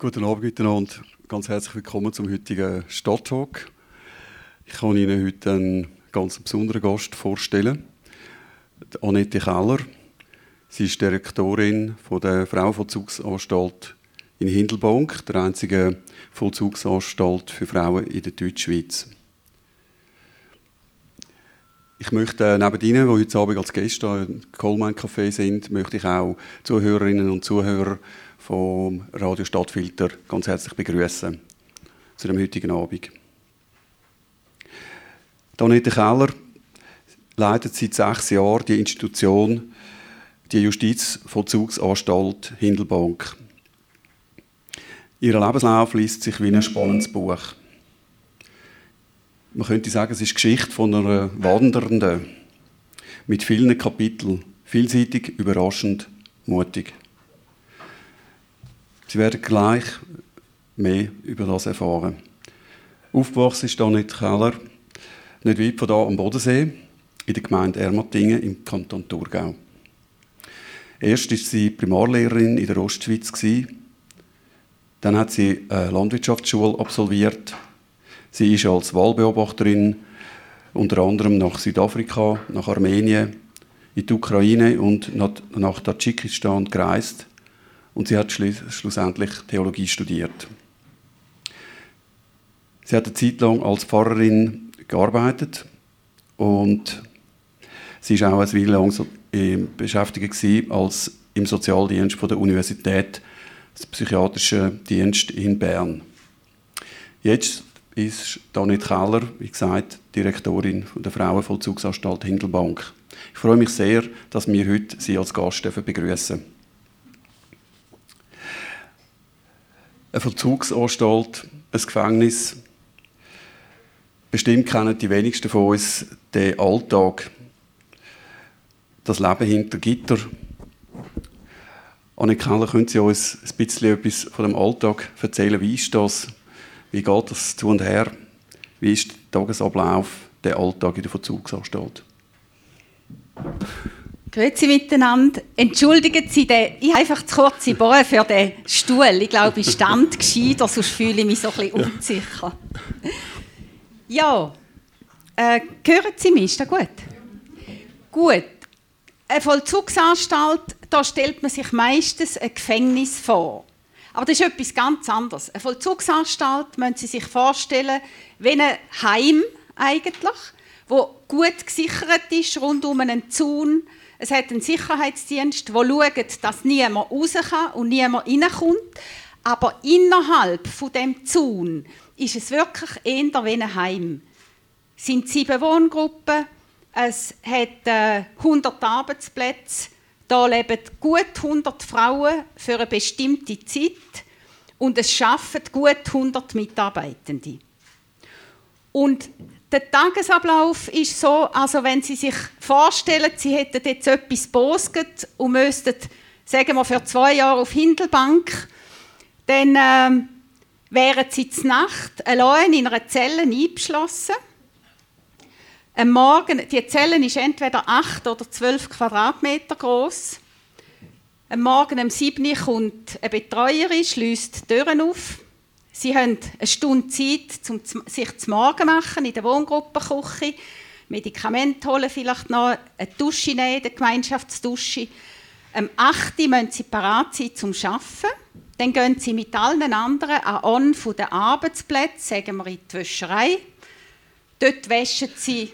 Guten Abend miteinander. Ganz herzlich willkommen zum heutigen Stadttalk. Ich kann Ihnen heute einen ganz besonderen Gast vorstellen. Annette Keller. Sie ist Direktorin der Frauenvollzugsanstalt in Hindelbank, der einzigen Vollzugsanstalt für Frauen in der Deutschschweiz. Ich möchte neben Ihnen, die heute Abend als Gäste im Coleman Café sind, möchte ich auch Zuhörerinnen und Zuhörer vom Radio Stadtfilter ganz herzlich begrüßen zu dem heutigen Abend. Donette Keller leitet seit sechs Jahren die Institution, die Justizvollzugsanstalt Hindelbank. Ihr Lebenslauf liest sich wie ein spannendes Buch. Man könnte sagen, es ist die Geschichte von einer Wandernden mit vielen Kapiteln, vielseitig, überraschend, mutig. Sie werden gleich mehr über das erfahren. Aufgewachsen ist Annette Keller nicht weit von hier am Bodensee, in der Gemeinde Ermatingen im Kanton Thurgau. Erst war sie Primarlehrerin in der Ostschweiz. Dann hat sie eine Landwirtschaftsschule absolviert. Sie ist als Wahlbeobachterin unter anderem nach Südafrika, nach Armenien, in die Ukraine und nach Tadschikistan gereist und sie hat schlussendlich Theologie studiert. Sie hat eine Zeit lang als Pfarrerin gearbeitet und sie war auch eine Weile lang so, äh, beschäftigt als im Sozialdienst der Universität, des psychiatrischen Dienst in Bern. Jetzt ist Danit Keller, wie gesagt, Direktorin der Frauenvollzugsanstalt Hindelbank. Ich freue mich sehr, dass wir heute Sie als Gast begrüßen dürfen. Eine Vollzugsanstalt, ein Gefängnis. Bestimmt kennen die wenigsten von uns den Alltag, das Leben hinter Gitter. Anne Keller, können Sie uns ein bisschen etwas von dem Alltag erzählen? Wie ist das? Wie geht das zu und her? Wie ist der Tagesablauf, der Alltag in der Vollzugsanstalt? Grüezi miteinander. Entschuldigen Sie, den, ich habe einfach zu kurze Bohren für den Stuhl. Ich glaube, ich stand gescheiter, sonst fühle ich mich so ein bisschen unsicher. Ja, äh, hören Sie mich? Ist das gut? Gut. Eine Vollzugsanstalt, da stellt man sich meistens ein Gefängnis vor. Aber das ist etwas ganz anderes. Eine Vollzugsanstalt müssen Sie sich vorstellen, wie ein Heim eigentlich, wo gut gesichert ist, rund um einen Zaun, es hat einen Sicherheitsdienst, der schaut, dass niemand raus kann und niemand reinkommt. Aber innerhalb von dem Zaun ist es wirklich eher wie ein Heim. Es sind sieben Wohngruppen, es hat äh, 100 Arbeitsplätze, da leben gut 100 Frauen für eine bestimmte Zeit und es arbeiten gut 100 Mitarbeitende. Und der Tagesablauf ist so, also wenn Sie sich vorstellen, Sie hätten jetzt etwas bosget und müssten, sagen wir, für zwei Jahre auf Hindelbank, dann äh, wären Sie zur Nacht allein in einer Zelle eingeschlossen. Am Morgen, die Zelle ist entweder 8 oder 12 Quadratmeter groß. Am Morgen um 7 Uhr kommt eine Betreuerin, schließt die Türen auf Sie haben eine Stunde Zeit, um sich zu Morgen machen in der Wohngruppenküche, Medikamente holen, vielleicht noch eine Dusche nehmen, eine Gemeinschaftsdusche. Am 8. Uhr müssen Sie parat sein zum Arbeiten. Dann gehen Sie mit allen anderen an On von den Arbeitsplätzen, sagen wir in die Wäscherei. Dort waschen Sie,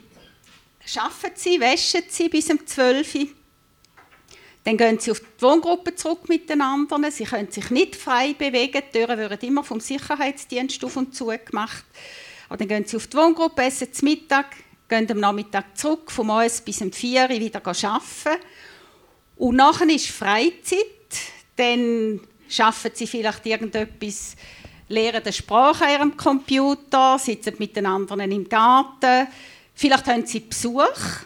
arbeiten Sie, waschen Sie bis um 12 Uhr. Dann gehen sie auf die Wohngruppe zurück mit den anderen. Sie können sich nicht frei bewegen. Die Türen werden immer vom Sicherheitsdienst auf und zu gemacht. Aber dann gehen sie auf die Wohngruppe, essen zum Mittag, gehen am Nachmittag zurück, vom 1 bis um 4 Uhr wieder arbeiten. Und nachher ist Freizeit. Dann arbeiten sie vielleicht irgendetwas, lernen die Sprache an ihrem Computer, sitzen mit den anderen im Garten. Vielleicht haben sie Besuch.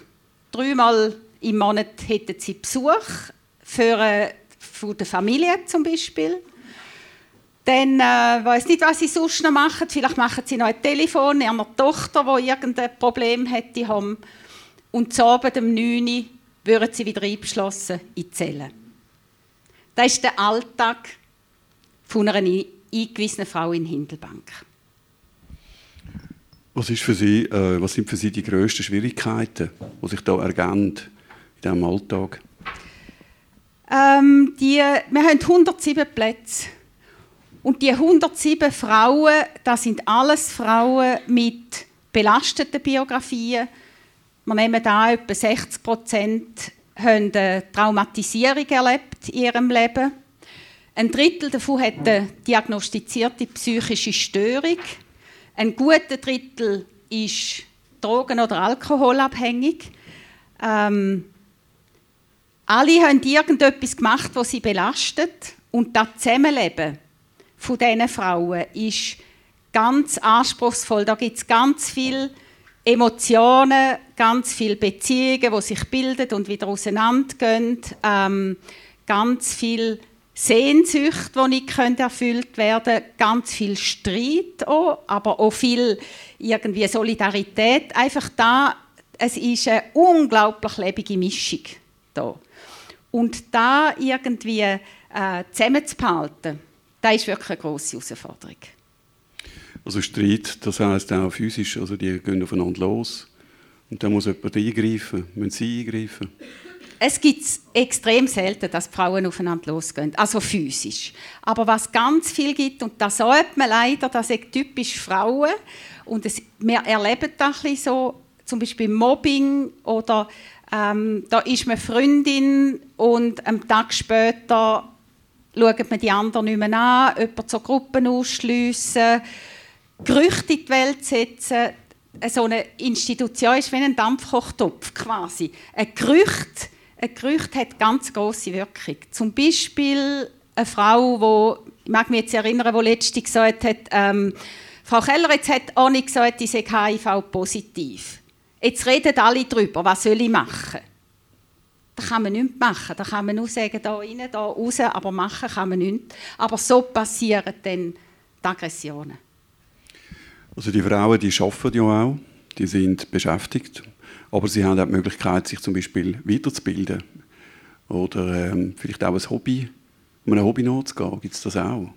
Dreimal im Monat hätten sie Besuch für, äh, von der Familie zum Beispiel. Dann äh, weiß nicht, was sie sonst noch machen. Vielleicht machen sie noch ein Telefon ihrer Tochter, die irgendein Problem hätte haben. Und zu Abend um 9 Uhr würden sie wieder eingeschlossen in die Zelle. Das ist der Alltag von einer eingewiesenen Frau in Hindelbank. Was, ist für Sie, äh, was sind für Sie die grössten Schwierigkeiten, die sich da ergeben in diesem Alltag? Ähm, die, wir haben 107 Plätze. Und die 107 Frauen, das sind alles Frauen mit belasteten Biografien. Wir nehmen da etwa 60 Prozent haben eine Traumatisierung erlebt in ihrem Leben. Ein Drittel davon hat eine diagnostizierte psychische Störung. Ein guter Drittel ist drogen- oder alkoholabhängig. Ähm, alle haben irgendetwas gemacht, was sie belastet. Und das Zusammenleben von diesen Frauen ist ganz anspruchsvoll. Da gibt es ganz viele Emotionen, ganz viele Beziehungen, die sich bilden und wieder auseinandergehen. Ähm, ganz viel Sehnsucht, die nicht erfüllt werden können, ganz viel Streit auch, aber auch viel irgendwie Solidarität. Einfach da, es ist eine unglaublich lebige Mischung da. Und da irgendwie äh, zusammenzuhalten, das ist wirklich eine grosse Herausforderung. Also Streit, das heisst auch physisch, also die gehen aufeinander los. Und da muss jemand eingreifen, müssen sie eingreifen. Es gibt extrem selten, dass Frauen aufeinander losgehen, also physisch. Aber was ganz viel gibt, und das sagt man leider, das sind typisch Frauen, und es, wir erleben das ein so, zum Beispiel Mobbing oder ähm, da ist man Freundin und am Tag später schaut man die anderen nicht mehr an, jemanden zur Gruppen ausschliessen, Gerüchte in die Welt setzen. So eine Institution ist wie ein Dampfkochtopf quasi. Ein Gerücht, ein Gerücht hat ganz große Wirkung. Zum Beispiel eine Frau, wo ich mag mich jetzt erinnern, die letzte gesagt hat, ähm, Frau Keller, jetzt hat Anni gesagt, ich sei HIV-positiv. Jetzt reden alle darüber, was soll ich machen? Da kann man nichts machen. Da kann man nur sagen, da rein, da raus, aber machen kann man nichts. Aber so passieren dann die Aggressionen. Also die Frauen, die arbeiten ja auch, die sind beschäftigt, aber sie haben auch die Möglichkeit, sich zum Beispiel weiterzubilden oder ähm, vielleicht auch ein Hobby, um einem Hobby nachzugehen. Gibt es das auch?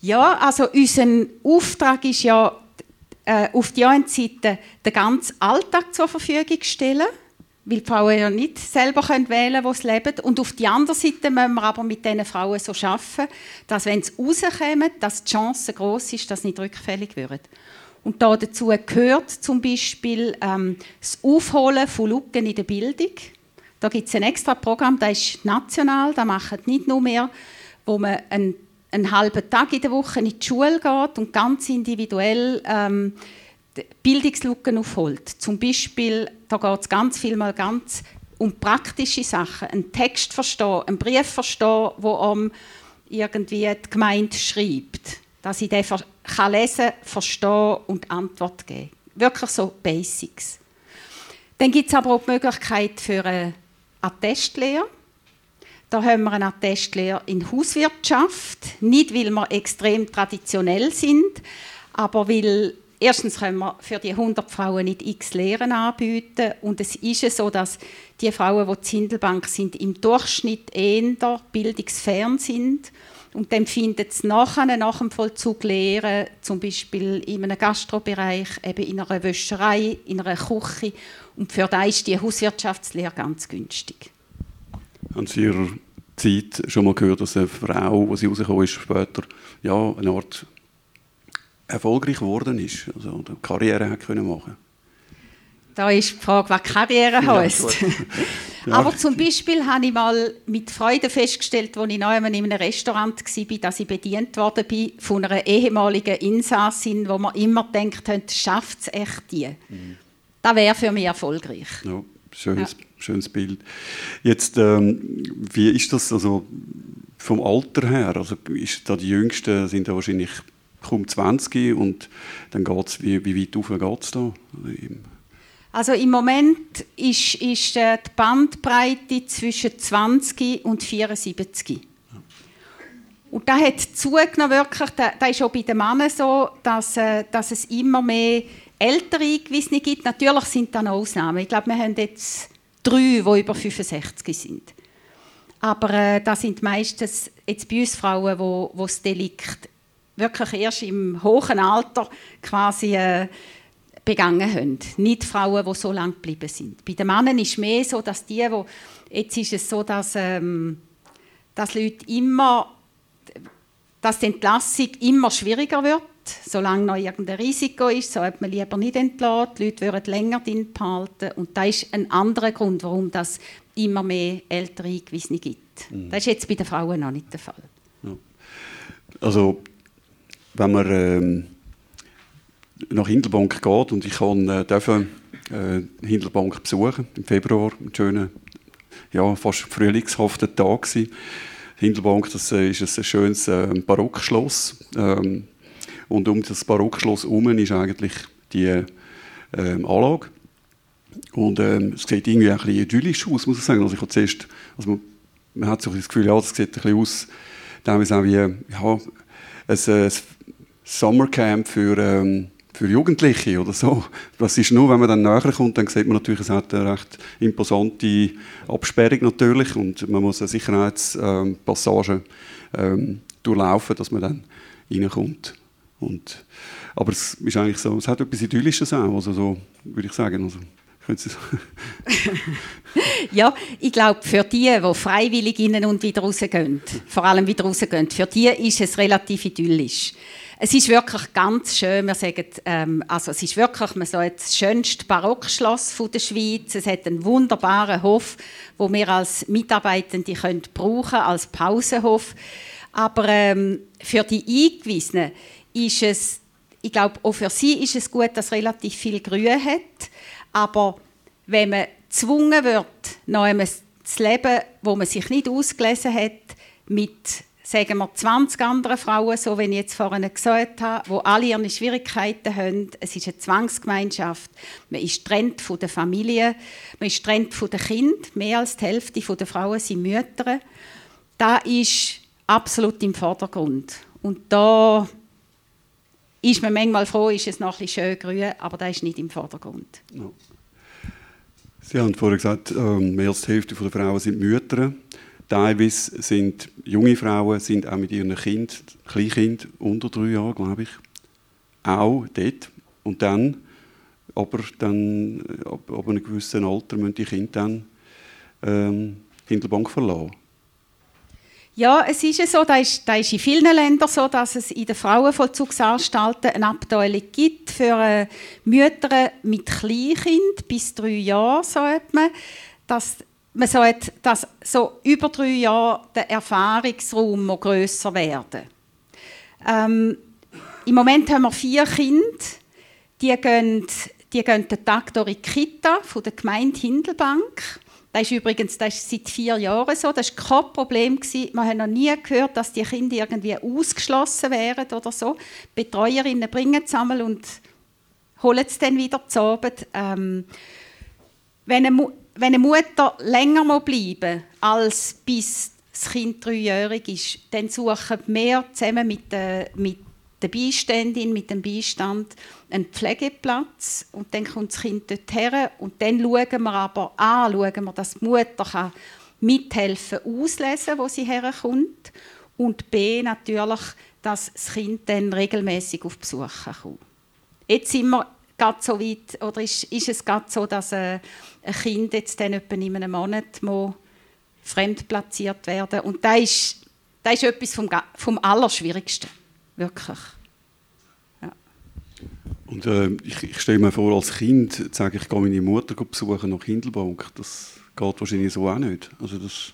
Ja, also unser Auftrag ist ja, äh, auf die einen Seite den ganzen Alltag zur Verfügung stellen, weil die Frauen ja nicht selber wählen können, wo sie leben. Und auf die andere Seite müssen wir aber mit diesen Frauen so arbeiten, dass wenn sie rauskommen, dass die Chance groß ist, dass sie nicht rückfällig werden. Und da dazu gehört zum Beispiel ähm, das Aufholen von Lücken in der Bildung. Da gibt es ein extra Programm, das ist national, da machen nicht nur mehr, wo man einen, einen halben Tag in der Woche in die Schule geht und ganz individuell ähm, Bildungslücken aufholt. Zum Beispiel, da geht es ganz viel mal ganz um praktische Sachen, einen Text verstehen, einen Brief verstehen, wo um irgendwie die Gemeinde schreibt, dass ich den kann lesen, verstehen und Antwort geben. Wirklich so Basics. Dann gibt es aber auch die Möglichkeit für eine Attestlehre. Da haben wir eine Attestlehre in Hauswirtschaft. Nicht, weil wir extrem traditionell sind, aber weil erstens können wir für die 100 Frauen nicht x Lehren anbieten und es ist so, dass die Frauen, die zur Hindelbank sind, im Durchschnitt eher bildungsfern sind und dann findet es nachher, nach dem Vollzug Lehren, zum Beispiel in einem Gastrobereich, eben in einer Wäscherei, in einer Küche und für da ist die Hauswirtschaftslehre ganz günstig. Haben Sie Ihrer Zeit schon mal gehört, dass eine Frau, die sie rausgekommen ist, später ja, eine Art erfolgreich geworden ist, also eine Karriere hat können machen da ist die Frage, was Karriere heisst. Ja, Aber zum Beispiel habe ich mal mit Freude festgestellt, als ich einmal in einem Restaurant war, dass ich bedient worden bin von einer ehemaligen Insassin, wo man immer denkt, schafft es echt die. Mhm. Das wäre für mich erfolgreich. Ja, schönes, ja. schönes Bild. Jetzt, ähm, wie ist das also vom Alter her? Also ist da die Jüngsten sind da wahrscheinlich kaum 20 und dann geht es, wie, wie weit auf geht es da? Also im Moment ist, ist äh, die Bandbreite zwischen 20 und 74. Und da hat zugenommen wirklich, da, ist auch bei den Männern so, dass, äh, dass es immer mehr ältere Eingewiesene gibt. Natürlich sind da noch Ausnahmen. Ich glaube, wir haben jetzt drei, die über 65 sind. Aber äh, das sind meistens jetzt bei uns Frauen, wo, wo das Delikt wirklich erst im hohen Alter quasi äh, begangen haben. Nicht Frauen, die so lange geblieben sind. Bei den Männern ist es mehr so, dass die, wo jetzt ist es so, dass, ähm, dass Leute immer, dass die Entlassung immer schwieriger wird, solange noch irgendein Risiko ist, so hat man lieber nicht entlassen. Die Leute würden länger drin behalten und das ist ein anderer Grund, warum das immer mehr ältere Eingewiesene gibt. Mhm. Das ist jetzt bei den Frauen noch nicht der Fall. Ja. Also wenn man ähm, nach Hindelbank geht und ich kann, äh, dürfen, äh, Hindelbank besuchen im Februar, einen schönen, ja, fast frühlingshaften Tag gewesen. Hindelbank, das äh, ist ein schönes äh, Barockschloss ähm, und um das Barockschloss herum ist eigentlich die ähm, Anlage und ähm, es sieht irgendwie ein bisschen idyllisch aus, muss ich sagen. Also ich habe zuerst, also man, man hat so das Gefühl, ja, das sieht ein bisschen aus, auch wie ja, ein, ein Summercamp für, ähm, für Jugendliche oder so. Das ist nur, wenn man dann näher kommt, dann sieht man natürlich, es hat eine recht imposante Absperrung natürlich und man muss eine Sicherheitspassage ähm, durchlaufen, dass man dann reinkommt. Und, aber es ist eigentlich so, es hat etwas Idyllisches auch, also so würde ich sagen. Also, ja, ich glaube, für die, die freiwillig innen und wieder rausgehen, vor allem wieder rausgehen, für die ist es relativ idyllisch. Es ist wirklich ganz schön. Wir sagen, ähm, also es ist wirklich man sagt, das schönste Barockschloss der Schweiz. Es hat einen wunderbaren Hof, wo wir als Mitarbeitende können brauchen als Pausenhof. Aber ähm, für die Eingewiesenen ist es, ich glaube, auch für sie ist es gut, dass es relativ viel Grün hat. Aber wenn man gezwungen wird, noch einmal zu leben, wo man sich nicht ausgelesen hat, mit sagen wir 20 anderen Frauen, so wie ich jetzt vorhin gesagt habe, die alle ihre Schwierigkeiten haben. Es ist eine Zwangsgemeinschaft. Man ist getrennt von der Familie, man ist getrennt von den Kindern. Mehr als die Hälfte der Frauen sind Mütter. Das ist absolut im Vordergrund. Und da ist man manchmal froh, ist es noch ein bisschen schön grün, aber das ist nicht im Vordergrund. No. Sie haben vorhin gesagt, ähm, mehr als die Hälfte der Frauen sind Mütter. Teilweise sind junge Frauen sind auch mit ihren Kind, Kleinkind unter drei Jahren, glaube ich, auch dort. Und dann, aber dann, ab, ab einem gewissen Alter müssen die Kinder dann ähm, Hindelbank verlassen. Ja, es ist so, da ist, ist in vielen Ländern so, dass es in den Frauenvollzugsanstalten eine Abteilung gibt für äh, Mütter mit Kleinkind bis drei Jahren, so man. Dass man sagt, dass so über drei Jahre der Erfahrungsraum noch grösser werden. Ähm, Im Moment haben wir vier Kinder, die gehen, die gehen den Tag durch die Kita von der Gemeinde Hindelbank. Das ist übrigens das ist seit vier Jahren so. Das war kein Problem. Wir haben noch nie gehört, dass die Kinder irgendwie ausgeschlossen wären oder so. Die Betreuerinnen bringen es einmal und holen es dann wieder zu Abend. Ähm, wenn eine wenn eine Mutter länger bleiben als bis das Kind dreijährig ist, dann suchen wir zusammen mit der, mit der Beiständin, mit dem Beistand einen Pflegeplatz und dann kommt das Kind dort her und dann schauen wir aber an, schauen wir, dass die Mutter kann mithelfen auslesen, wo sie herkommt und b natürlich, dass das Kind dann regelmäßig auf Besuch kommt. Jetzt sind wir gerade so weit, oder ist, ist es gerade so, dass äh, ein Kind jetzt dann etwa in einem Monat fremd platziert werden und das ist, das ist etwas vom, vom Allerschwierigsten, wirklich. Ja. Und äh, ich, ich stelle mir vor, als Kind sage ich, ich gehe meine Mutter besuchen nach Hindelbank. Das geht wahrscheinlich so auch nicht. Also das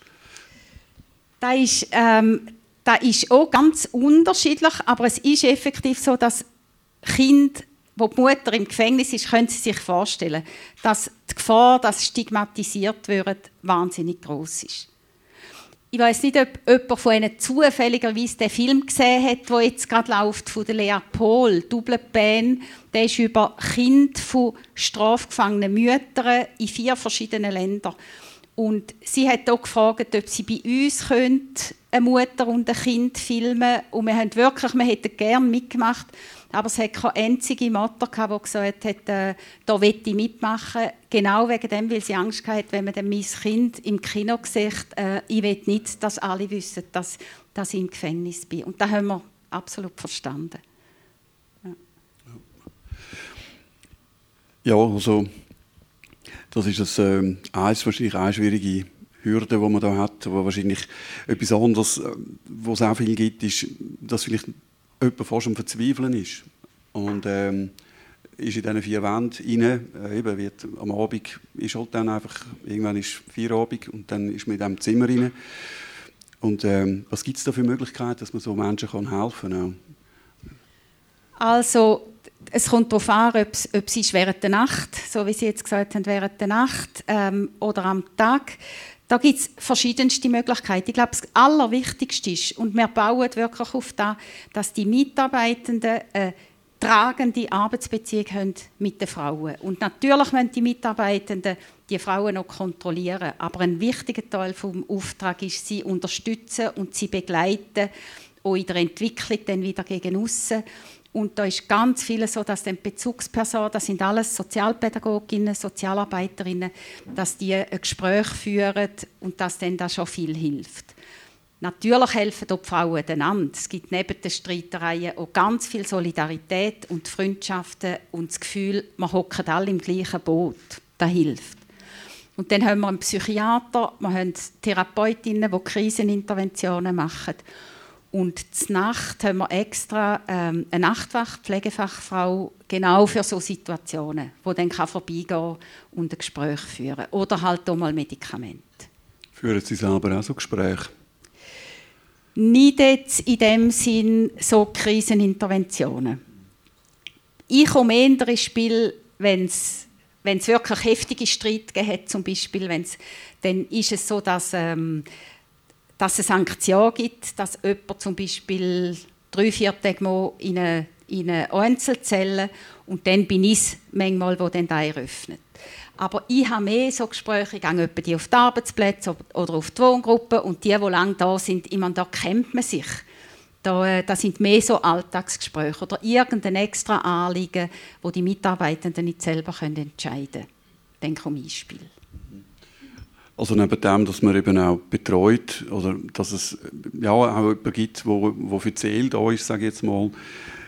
das ist, ähm, das ist auch ganz unterschiedlich, aber es ist effektiv so, dass Kinder wo die Mutter im Gefängnis ist, können Sie sich vorstellen, dass die Gefahr, dass stigmatisiert wird, wahnsinnig groß ist. Ich weiß nicht, ob jemand von Ihnen zufälligerweise den Film gesehen hat, der jetzt gerade läuft, von der Lea Pohl, Double Band. Der ist über Kinder von strafgefangenen Müttern in vier verschiedenen Ländern, Und sie hat auch gefragt, ob sie bei uns könnte, eine Mutter und ein Kind filmen. Und wir haben wirklich, wir hätten gerne mitgemacht, aber es hat keine einzige Mutter die gesagt hat, äh, da will ich mitmachen. Genau wegen dem, weil sie Angst hatte, wenn man mein Kind im Kino sieht, äh, ich will nicht, dass alle wissen, dass, dass ich im Gefängnis bin. Und das haben wir absolut verstanden. Ja, ja also das ist das, äh, eins, wahrscheinlich eine schwierige Hürde, die man da hat, wo wahrscheinlich etwas anderes, äh, wo es auch viel gibt, ist, dass vielleicht jemand fast am Verzweifeln ist. Und ähm, ist in diesen vier Wänden rein, äh, wird am Abend ist halt dann einfach, irgendwann ist vier Abend und dann ist man in diesem Zimmer rein. Und ähm, was gibt es da für Möglichkeiten, dass man so Menschen kann helfen kann? Also es kommt darauf an, ob es, während der Nacht, so wie Sie jetzt gesagt haben, während der Nacht ähm, oder am Tag. Da gibt es verschiedenste Möglichkeiten. Ich glaube, das Allerwichtigste ist, und wir bauen wirklich auf das, dass die Mitarbeitenden eine tragende Arbeitsbeziehung haben mit den Frauen. Und natürlich müssen die Mitarbeitenden die Frauen noch kontrollieren. Aber ein wichtiger Teil vom Auftrag ist, sie unterstützen und sie begleiten, auch in der Entwicklung dann wieder gegen aussen. Und da ist ganz viel so, dass die Bezugspersonen, das sind alles Sozialpädagoginnen, Sozialarbeiterinnen, dass die ein Gespräch führen und dass dann da schon viel hilft. Natürlich helfen die Frauen einander. Es gibt neben den Streitereien auch ganz viel Solidarität und Freundschaften und das Gefühl, man hocken alle im gleichen Boot. Das hilft. Und dann haben wir einen Psychiater, wir haben Therapeutinnen, die Kriseninterventionen machen. Und Nacht haben wir extra ähm, eine Nachtwacht, Pflegefachfrau, genau für so Situationen, wo dann kann vorbeigehen und ein Gespräch führen Oder halt auch mal Medikamente. Führen Sie selber auch so Gespräche? Nicht jetzt in dem Sinn so Kriseninterventionen. Ich komme eher ins Spiel, wenn es wenn es wirklich heftige Streit gegeben hat, zum Beispiel, wenn's, dann ist es so, dass ähm, dass es eine Sanktion gibt, dass jemand zum Beispiel drei, vier Tage mal in eine, in eine Einzelzelle und dann bin ich es manchmal, wo dann da eröffnet. Aber ich habe mehr so Gespräche, ich gehe die auf die Arbeitsplätze oder auf die Wohngruppen und die, die lange da sind, ich da kennt man sich. Da, äh, das sind mehr so Alltagsgespräche oder irgendein extra Anliegen, wo die Mitarbeitenden nicht selber entscheiden können. Denke um Beispiel. Also neben dem, dass man eben auch betreut oder dass es ja, auch jemanden gibt, wo, wo für Ziel da ist, sage ich jetzt mal,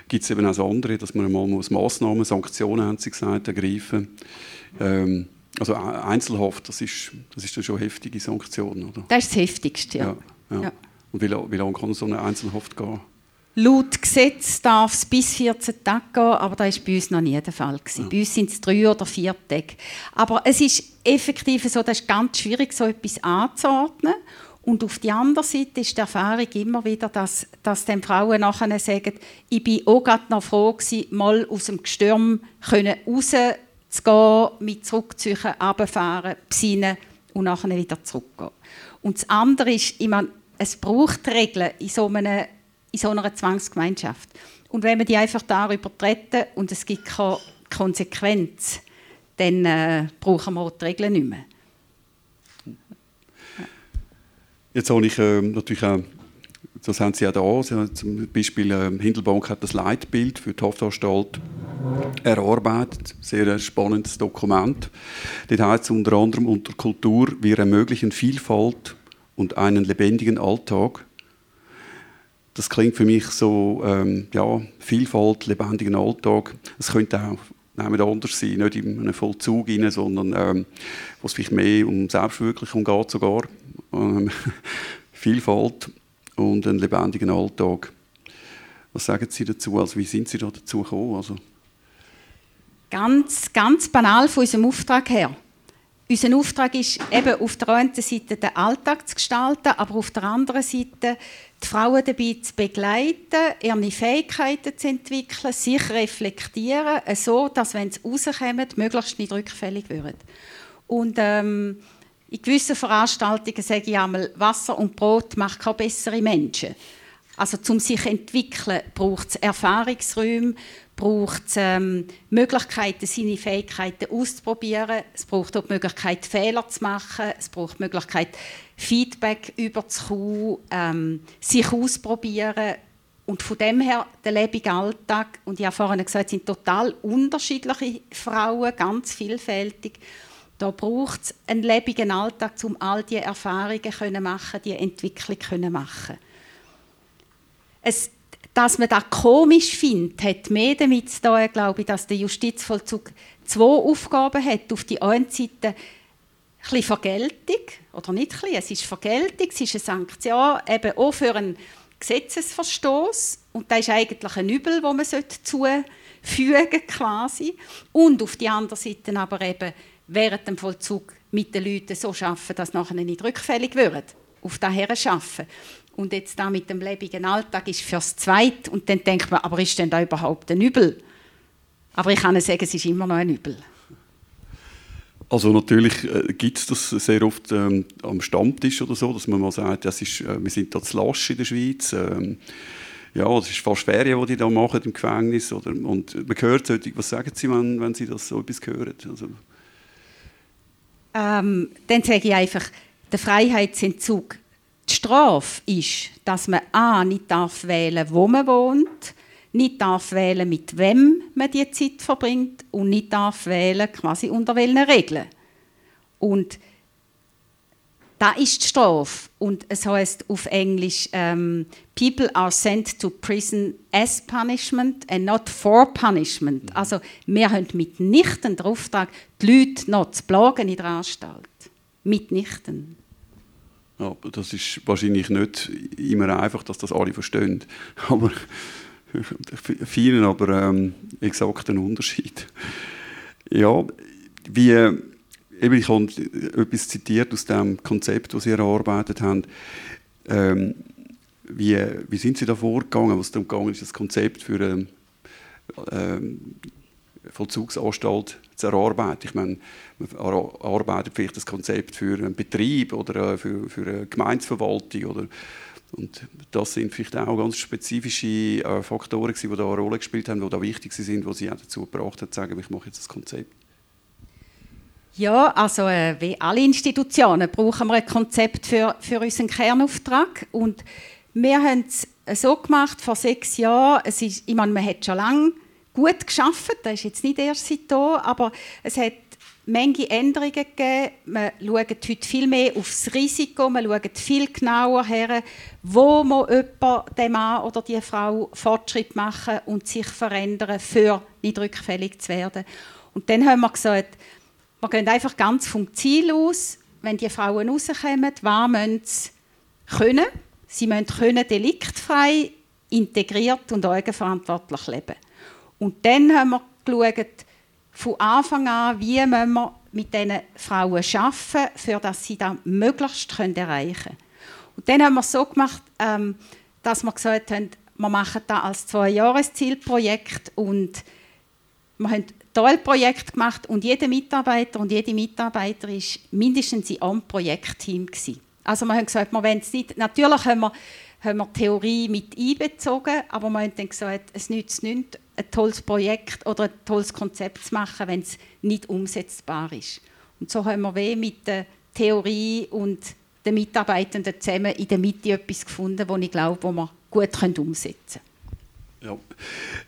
gibt es eben auch das andere, dass man mal muss Massnahmen, Sanktionen, haben sie gesagt, ergreifen ähm, also Einzelhaft, das ist, das ist dann schon heftige Sanktion, oder? Das ist das Heftigste, ja. ja, ja. ja. Und wie, wie lange kann so eine Einzelhaft gehen? Laut Gesetz darf es bis 14 Tage gehen, aber das war bei uns noch nie der Fall. Ja. Bei uns sind es drei oder vier Tage. Aber es ist effektiv so, das ist ganz schwierig, so etwas anzuordnen. Und auf der anderen Seite ist die Erfahrung immer wieder, dass, dass dann Frauen nachher sagen, ich bin auch gerade noch froh gewesen, mal aus dem Gestürm rauszugehen, mit zurückziehen, runterfahren, besinnen und nachher wieder zurückgehen. Und das andere ist, ich meine, es braucht Regeln in so einem in so einer Zwangsgemeinschaft. Und wenn wir die einfach darüber treten und es gibt keine Konsequenz, dann äh, brauchen wir die Regeln nicht mehr. Jetzt habe ich äh, natürlich auch, das haben Sie auch da, Sie zum Beispiel äh, Hindelbank hat das Leitbild für die Haftanstalt erarbeitet, sehr spannendes Dokument. Dort heißt unter anderem unter Kultur, wir ermöglichen Vielfalt und einen lebendigen Alltag das klingt für mich so, ähm, ja, Vielfalt, lebendigen Alltag. Es könnte auch nehmen anders sein, nicht in einem Vollzug rein, sondern ähm, wo es vielleicht mehr um Selbstverwirklichung geht sogar. Ähm, Vielfalt und einen lebendigen Alltag. Was sagen Sie dazu? Also wie sind Sie da dazu gekommen? Also ganz, ganz banal von unserem Auftrag her. Unser Auftrag ist eben auf der einen Seite den Alltag zu gestalten, aber auf der anderen Seite die Frauen dabei zu begleiten, ihre Fähigkeiten zu entwickeln, sich reflektieren, so dass, wenn sie rauskommen, möglichst nicht rückfällig würden. Und ähm, in gewissen Veranstaltungen sage ich einmal, Wasser und Brot macht keine besseren Menschen. Also zum sich entwickeln braucht es Erfahrungsräume, braucht es ähm, Möglichkeiten, seine Fähigkeiten auszuprobieren. Es braucht auch die Möglichkeit, Fehler zu machen. Es braucht die Möglichkeit, Feedback überzukommen, ähm, sich auszuprobieren. Und von dem her, der lebende Alltag, und ich habe vorhin gesagt, sind total unterschiedliche Frauen, ganz vielfältig. Da braucht es einen lebendigen Alltag, um all diese Erfahrungen zu machen, diese Entwicklung zu machen. Es dass man das komisch findet, hat mehr damit zu tun, glaube ich, dass der Justizvollzug zwei Aufgaben hat. Auf die einen Seite ein Vergeltung, oder nicht ein bisschen, es ist Vergeltung, es ist eine Sanktion, eben auch für einen Gesetzesverstoß und das ist eigentlich ein Übel, das man zufügen quasi. Und auf die andere Seite aber eben während dem Vollzug mit den Leuten so arbeiten, dass nachher nicht rückfällig würden, auf daher arbeiten. Und jetzt da mit dem lebendigen Alltag ist fürs Zweite. Und dann denkt man, aber ist denn da überhaupt ein Übel? Aber ich kann sagen, es ist immer noch ein Übel. Also natürlich äh, gibt es das sehr oft ähm, am Stammtisch oder so, dass man mal sagt, das ist, äh, wir sind da zu lasch in der Schweiz. Ähm, ja, es ist fast Ferien, die die da machen im Gefängnis. Oder, und man hört solche, was sagen Sie, wenn, wenn Sie das so etwas hören? Also. Ähm, dann sage ich einfach, der Freiheitsentzug die Strafe ist, dass man A nicht darf wählen wo man wohnt, nicht darf wählen mit wem man die Zeit verbringt und nicht darf wählen quasi unter welchen Regeln. Und da ist die Strafe und es heißt auf Englisch ähm, People are sent to prison as punishment and not for punishment. Also wir haben mitnichten den Auftrag, die Leute noch zu plagen in der Anstalt. Mitnichten. Ja, das ist wahrscheinlich nicht immer einfach, dass das alle verstehen. Aber vielen aber ähm, exakt ein Unterschied. Ja, wie, eben ich habe etwas zitiert aus dem Konzept, das Sie erarbeitet haben. Ähm, wie, wie sind Sie da vorgegangen? Was darum gegangen ist, das Konzept für eine ähm, Vollzugsanstalt zu erarbeiten. Ich meine, man erarbeitet vielleicht das Konzept für einen Betrieb oder äh, für, für eine Gemeindeverwaltung oder und das sind vielleicht auch ganz spezifische äh, Faktoren, die da eine Rolle gespielt haben, die da wichtig sind, die sie auch dazu gebracht haben, zu sagen, ich mache jetzt das Konzept. Ja, also äh, wie alle Institutionen brauchen wir ein Konzept für, für unseren Kernauftrag und wir haben es so gemacht vor sechs Jahren. Es ist, ich meine, man hat schon lange gut geschafft. Das ist jetzt nicht erst seit hier, aber es hat Menge Änderungen gegeben. Wir schauen heute viel mehr aufs Risiko, wir schauen viel genauer her, wo muss jemand, der Mann oder die Frau Fortschritt machen und sich verändern, für nicht rückfällig zu werden. Und dann haben wir gesagt, wir gehen einfach ganz vom Ziel aus, wenn die Frauen rauskommen, was müssen sie können. Sie müssen können deliktfrei, integriert und eigenverantwortlich leben. Und dann haben wir geschaut, von Anfang an, wie müssen wir mit diesen Frauen arbeiten, für dass sie das möglichst erreichen können. Und dann haben wir es so gemacht, ähm, dass wir gesagt haben, wir machen das als Zwei-Jahres-Zielprojekt und wir haben Teilprojekt gemacht und jeder Mitarbeiter und jede Mitarbeiter war mindestens in einem Projektteam. Also wir haben gesagt, wir wollen es nicht, natürlich haben wir, haben wir Theorie mit einbezogen, aber wir haben dann gesagt, es nützt nichts, ein tolles Projekt oder ein tolles Konzept zu machen, wenn es nicht umsetzbar ist. Und so haben wir weh mit der Theorie und den Mitarbeitenden zusammen in der Mitte etwas gefunden, das ich glaube, wo wir gut umsetzen können.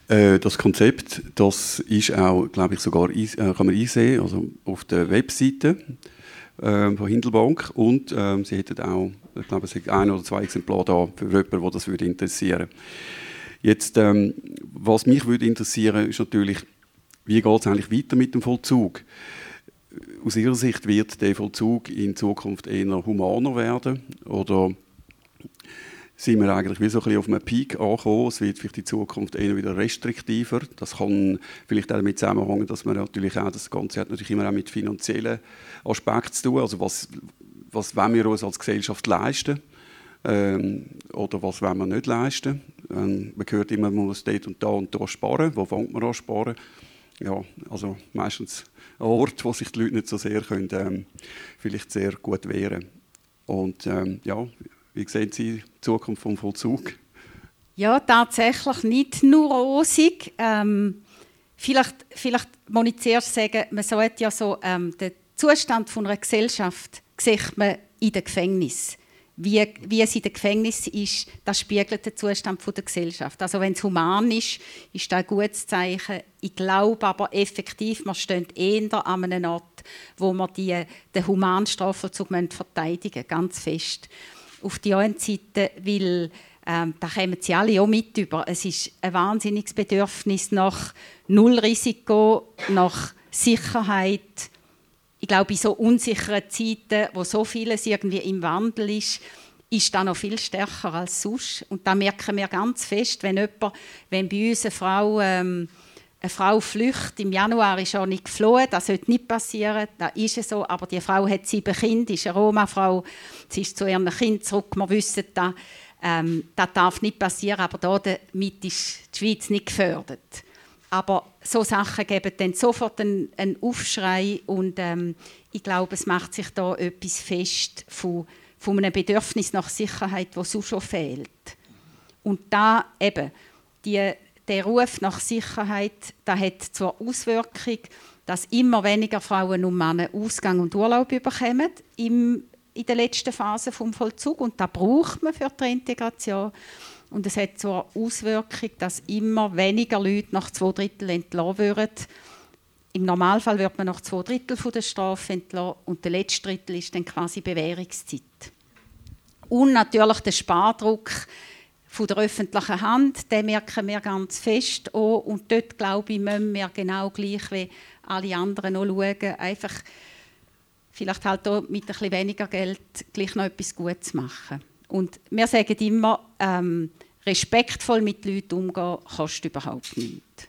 Ja. Äh, das Konzept, das ist auch, glaube ich, sogar äh, kann man einsehen, also auf der Webseite äh, von Hindelbank und äh, sie hätten auch, ich glaube, es ein oder zwei Exemplare da für jemanden, der das würde interessieren würde. Jetzt, ähm, was mich würde interessieren, ist natürlich, wie geht es eigentlich weiter mit dem Vollzug? Aus Ihrer Sicht wird der Vollzug in Zukunft eher humaner werden oder sind wir eigentlich wie so ein bisschen auf einem Peak angekommen. Es wird vielleicht in Zukunft eher wieder restriktiver. Das kann vielleicht auch damit zusammenhängen, dass man natürlich auch, das Ganze hat natürlich immer auch mit finanziellen Aspekten zu tun. Also was, was wollen wir uns als Gesellschaft leisten? Ähm, oder was wollen wir nicht leisten? Ähm, man hört immer, man muss dort und da und da sparen. Wo fängt man an sparen? Ja, also meistens ein Ort, wo sich die Leute nicht so sehr können, ähm, vielleicht sehr gut wehren Und ähm, ja, wie sehen Sie die Zukunft vom Vollzug? Ja, tatsächlich nicht nur rosig. Ähm, vielleicht, vielleicht muss ich zuerst sagen, man sollte ja so ähm, den Zustand einer Gesellschaft sieht man in den Gefängnissen wie, wie es in den Gefängnissen ist, das spiegelt den Zustand der Gesellschaft. Also wenn es human ist, ist das ein gutes Zeichen. Ich glaube aber effektiv, wir stehen eher an einem Ort, wo wir die, den humanen verteidigen müssen, ganz fest. Auf die einen Seite, weil ähm, da kommen sie alle auch mit über. Es ist ein wahnsinniges Bedürfnis nach Nullrisiko, nach Sicherheit, ich glaube, in so unsicheren Zeiten, wo so vieles irgendwie im Wandel ist, ist das noch viel stärker als sonst. Und da merken wir ganz fest, wenn, jemand, wenn bei uns eine Frau, ähm, eine Frau flüchtet, im Januar ist auch nicht geflohen, das sollte nicht passieren, das ist es so, aber die Frau hat sieben Kinder, ist eine Roma-Frau, sie ist zu ihren Kindern zurück, wir wissen das, ähm, das darf nicht passieren, aber damit ist die Schweiz nicht gefördert. Aber so Sachen geben dann sofort einen, einen Aufschrei und ähm, ich glaube, es macht sich da etwas fest von, von einem Bedürfnis nach Sicherheit, das so schon fehlt. Und da eben, die, der Ruf nach Sicherheit, da hat zur Auswirkung, dass immer weniger Frauen und Männer Ausgang und Urlaub bekommen im, in der letzten Phase vom Vollzug und da braucht man für die Integration. Und es hat zur Auswirkung, dass immer weniger Leute nach zwei Drittel entlassen würden. Im Normalfall wird man nach zwei Drittel der Strafe entlassen und der letzte Drittel ist dann quasi Bewährungszeit. Und natürlich der Spardruck von der öffentlichen Hand, den merken wir ganz fest auch. Und dort, glaube ich, müssen wir genau gleich wie alle anderen auch schauen, einfach vielleicht halt auch mit ein bisschen weniger Geld gleich noch etwas Gutes machen. Und wir sagen immer, ähm, respektvoll mit Leuten umgehen, kostet überhaupt nichts.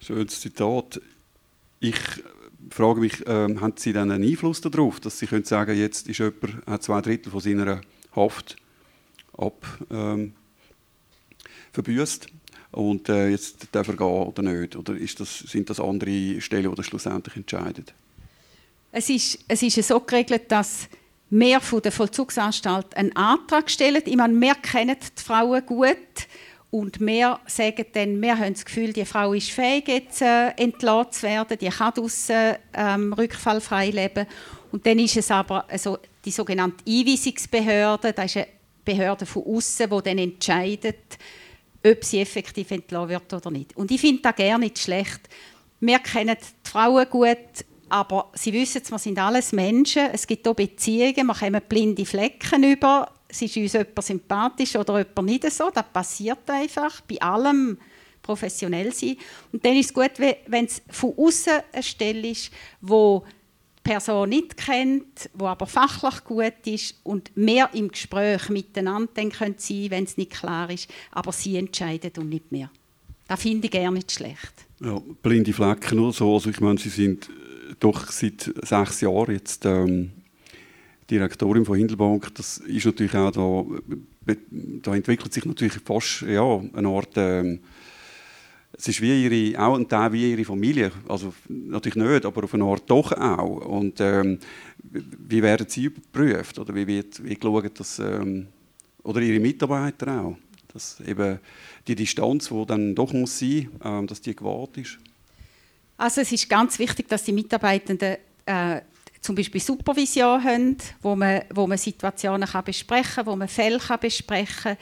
Schönes Zitat. Ich frage mich, ähm, haben Sie dann einen Einfluss darauf, dass Sie können sagen jetzt ist jemand, hat zwei Drittel von seiner Haft ab ähm, verbüßt und äh, jetzt darf er gehen oder nicht? Oder das, sind das andere Stellen, die das schlussendlich entscheiden? Es ist, es ist so geregelt, dass mehr von der Vollzugsanstalt einen Antrag stellen. Ich meine, wir kennen die Frauen gut und wir sagen dann, wir haben das Gefühl, die Frau ist fähig, jetzt äh, entlassen zu werden, die kann draussen ähm, rückfallfrei leben. Und dann ist es aber also die sogenannte Einweisungsbehörde, das ist eine Behörde von außen, die dann entscheidet, ob sie effektiv entlassen wird oder nicht. Und ich finde das gerne nicht schlecht. Wir kennen die Frauen gut, aber Sie wissen, wir sind alles Menschen. Es gibt auch Beziehungen. Wir kommen blinde Flecken über. Es ist uns jemand sympathisch oder jemand nicht so. Das passiert einfach. Bei allem professionell sein. Und dann ist es gut, wenn es von außen eine Stelle ist, wo die Person nicht kennt, wo aber fachlich gut ist und mehr im Gespräch miteinander dann können sein, wenn es nicht klar ist. Aber sie entscheiden und nicht mehr. Das finde ich gar nicht schlecht. Ja, blinde Flecken oder so. Also ich meine, sie sind doch seit sechs Jahren jetzt ähm, Direktorin von Hindelbank. Das ist natürlich auch da, da entwickelt sich natürlich fast ja, eine Art, ähm, es ist wie ihre, auch ein Teil wie ihre Familie, also natürlich nicht, aber auf eine Art doch auch. Und ähm, wie werden sie überprüft oder wie wird wie geschaut, dass, ähm, oder ihre Mitarbeiter auch, dass eben die Distanz, die dann doch muss sein, ähm, dass die gewahrt ist? Also es ist ganz wichtig, dass die Mitarbeitenden äh, zum Beispiel Supervision haben, wo man, wo man Situationen kann besprechen kann, wo man Fälle kann besprechen kann.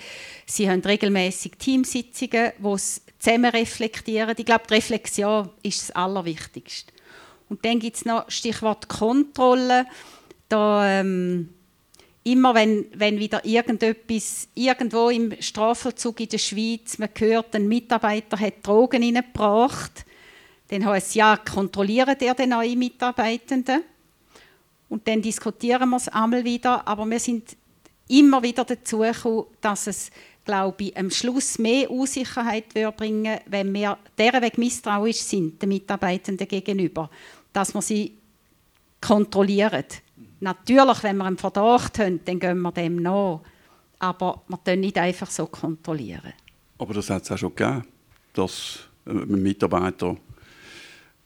Sie haben regelmäßig Teamsitzungen, wo sie zusammen reflektieren. Ich glaube, die Reflexion ist das Allerwichtigste. Und dann gibt es noch Stichwort Kontrolle. Da, ähm, immer wenn, wenn wieder irgendetwas irgendwo im Strafvollzug in der Schweiz, man hört, ein Mitarbeiter hat Drogen hineingebracht, dann heißt es, ja, kontrollieren der den neuen Mitarbeitenden? Und dann diskutieren wir es einmal wieder, aber wir sind immer wieder dazu gekommen, dass es, glaube ich, am Schluss mehr Unsicherheit bringen wenn wir deren Weg misstrauisch sind, den Mitarbeitenden gegenüber, dass wir sie kontrollieren. Natürlich, wenn wir einen Verdacht haben, dann gehen wir dem nach. Aber wir können nicht einfach so kontrollieren. Aber das hat es auch schon gegeben, dass ein Mitarbeiter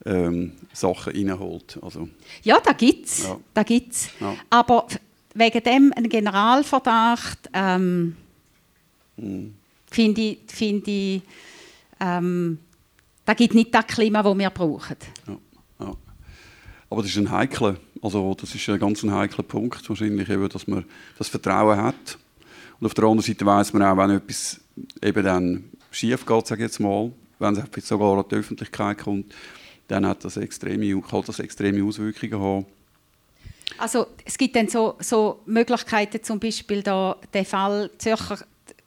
ähm, Sachen reinholt. Also, ja, da gibt es. Ja. Da gibt's. Ja. Aber wegen dem ein Generalverdacht, ähm, Mhm. Finde ich, find ich ähm, das gibt nicht das Klima, das wir brauchen. Ja, ja. Aber das ist ein heikler, also das ist ein ganz ein heikler Punkt wahrscheinlich, eben, dass man das Vertrauen hat. Und auf der anderen Seite weiß man auch, wenn etwas eben dann schief geht, sage ich jetzt mal, wenn es sogar an die Öffentlichkeit kommt, dann hat das extreme, kann das extreme Auswirkungen haben. Also es gibt dann so, so Möglichkeiten, zum Beispiel da, den Fall Zürcher,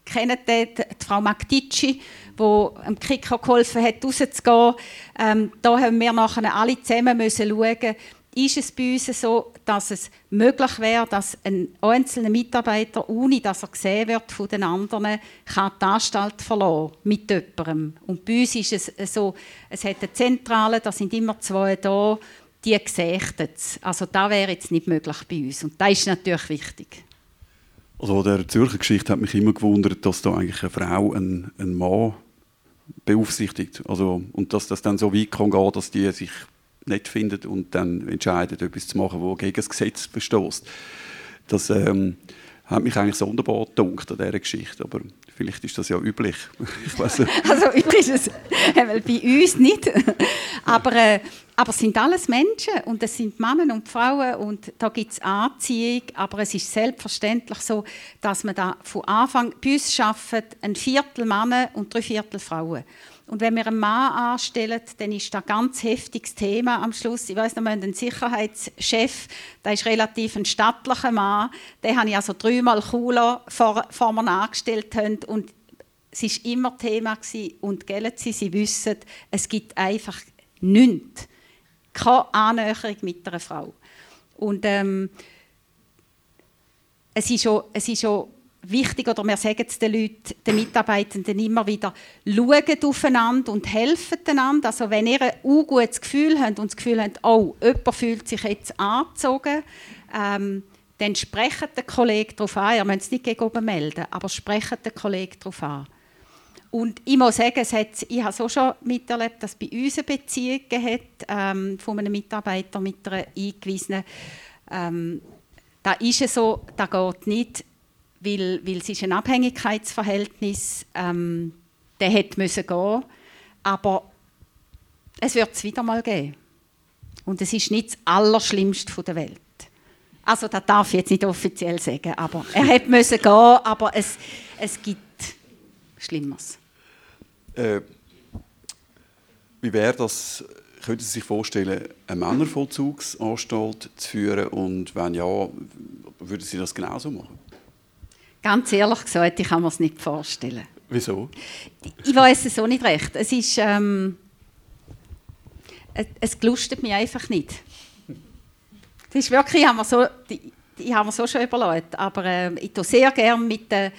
kennen die, die Frau Magdici, die dem Kicker geholfen hat, rauszugehen. Ähm, da haben wir nachher alle zusammen müssen schauen, ist es bei uns so, dass es möglich wäre, dass ein einzelner Mitarbeiter, ohne dass er gesehen wird von den anderen, kann die Anstalt verlassen mit jemandem. Und bei uns ist es so, es hat eine Zentrale, da sind immer zwei da, die gesichtet Also das wäre jetzt nicht möglich bei uns. Und das ist natürlich wichtig. Also der Zürcher Geschichte hat mich immer gewundert, dass da eigentlich eine Frau einen, einen Mann beaufsichtigt. Also, und dass das dann so weit kann gehen, dass die sich nicht findet und dann entscheidet, etwas zu machen, das gegen das Gesetz verstößt. Das ähm, hat mich eigentlich sonderbar gedunkt an dieser Geschichte, aber vielleicht ist das ja üblich. Ich weiß nicht. Also üblich ist es äh, bei uns nicht, aber, äh, aber es sind alles Menschen und es sind Männer und Frauen und da gibt es Anziehung, aber es ist selbstverständlich so, dass man da von Anfang bei uns arbeitet, ein Viertel Männer und drei Viertel Frauen. Und wenn wir einen Mann anstellen, dann ist das ein ganz heftiges Thema am Schluss. Ich weiß noch, wir haben einen Sicherheitschef, der ist relativ ein stattlicher Mann. Den habe ich also dreimal cooler vor, vor mir angestellt. Haben. Und es war immer Thema. Gewesen. Und gell, Sie, Sie wissen, es gibt einfach nichts. Keine Annäherung mit einer Frau. Und ähm, es ist schon, es ist schon wichtig, oder wir sagen es den Leuten, den Mitarbeitenden immer wieder, schaut aufeinander und helfen einander. Also wenn ihr ein gutes Gefühl habt und das Gefühl habt, oh, jemand fühlt sich jetzt angezogen, ähm, dann sprecht den Kollegen darauf an. Ihr müsst es nicht gegen oben melden, aber sprecht den Kollegen darauf an. Und ich muss sagen, es hat, ich habe so schon miterlebt, dass bei uns eine Beziehung hat, ähm, von einem Mitarbeiter mit einer eingewiesenen. Ähm, da ist es so, da geht nicht weil, weil es ist ein Abhängigkeitsverhältnis, ähm, der hätte müssen gehen, aber es wird es wieder mal geben. Und es ist nicht das Allerschlimmste der Welt. Also das darf ich jetzt nicht offiziell sagen, aber er hätte müssen gehen, aber es, es gibt Schlimmeres. Äh, wie wäre das, könnten Sie sich vorstellen, eine Männervollzugsanstalt zu führen und wenn ja, würden Sie das genauso machen? Ganz ehrlich gesagt, ich kann mir es nicht vorstellen. Wieso? Ich weiß es auch nicht recht. Es ist, ähm, es, gelustet mich einfach nicht. Das ist wirklich, ich habe mir so, ich habe mir so schon überlegt, aber äh, ich tue sehr gerne mit, äh,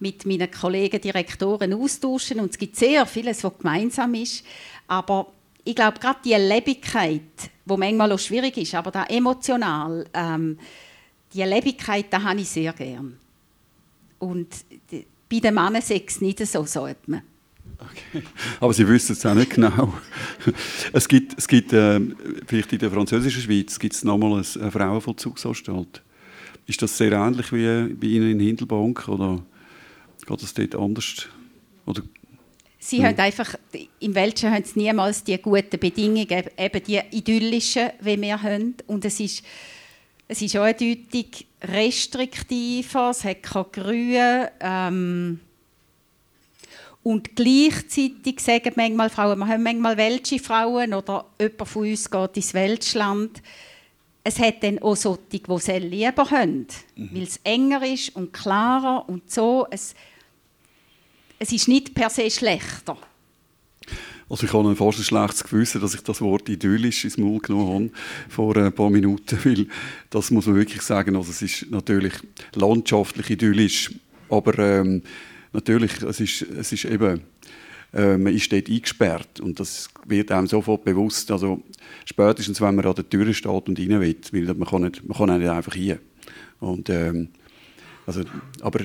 mit meinen Kollegen Direktoren austauschen und es gibt sehr vieles, was gemeinsam ist, aber ich glaube, gerade die Lebigkeit, die manchmal auch schwierig ist, aber da emotional, ähm, die Lebigkeit, da habe ich sehr gerne. Und bei den Männern es nicht so, sagt man. Okay. Aber Sie wissen es auch nicht genau. es gibt, es gibt äh, vielleicht in der französischen Schweiz gibt es nochmal eine Frauenvollzugsanstalt. Ist das sehr ähnlich wie bei Ihnen in Hindelbank oder geht es dort anders? Oder Sie haben einfach, im Welschen haben sie niemals die guten Bedingungen, eben die idyllischen, wie wir haben. Und es ist, es ist auch eindeutig restriktiver, es hat keine Grün. Ähm, und gleichzeitig sagen manchmal Frauen, wir haben manchmal welche Frauen oder jemand von uns geht ins Welschland. Es hat dann auch solche, die es lieber haben, mhm. weil es enger ist und klarer und so. Es, es ist nicht per se schlechter. Also ich habe fast ein schlechtes Gewissen, dass ich das Wort idyllisch ins Maul genommen habe vor ein paar Minuten, weil das muss man wirklich sagen, also es ist natürlich landschaftlich idyllisch, aber ähm, natürlich, es ist, es ist eben, äh, man ist dort eingesperrt und das wird einem sofort bewusst, also spätestens, wenn man an der Tür steht und rein will, weil man kann nicht, man kann nicht einfach hier. Und, ähm, also, aber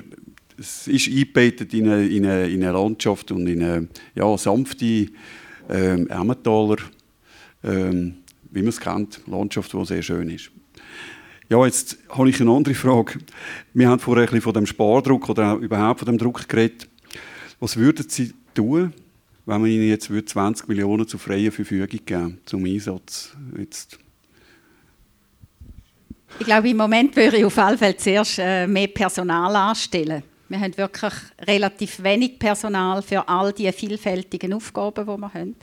es ist eingebettet in eine, in, eine, in eine Landschaft und in eine ja, sanfte ähm, Emmentaler, ähm, wie man es kennt, Landschaft, die sehr schön ist. Ja, jetzt habe ich eine andere Frage. Wir haben vorher ein bisschen von dem Spardruck oder überhaupt von dem Druck geredet. Was würden Sie tun, wenn man Ihnen jetzt 20 Millionen zur freien Verfügung geben zum Einsatz? Jetzt ich glaube, im Moment würde ich auf alle Fälle zuerst äh, mehr Personal anstellen. Wir haben wirklich relativ wenig Personal für all die vielfältigen Aufgaben, die wir haben.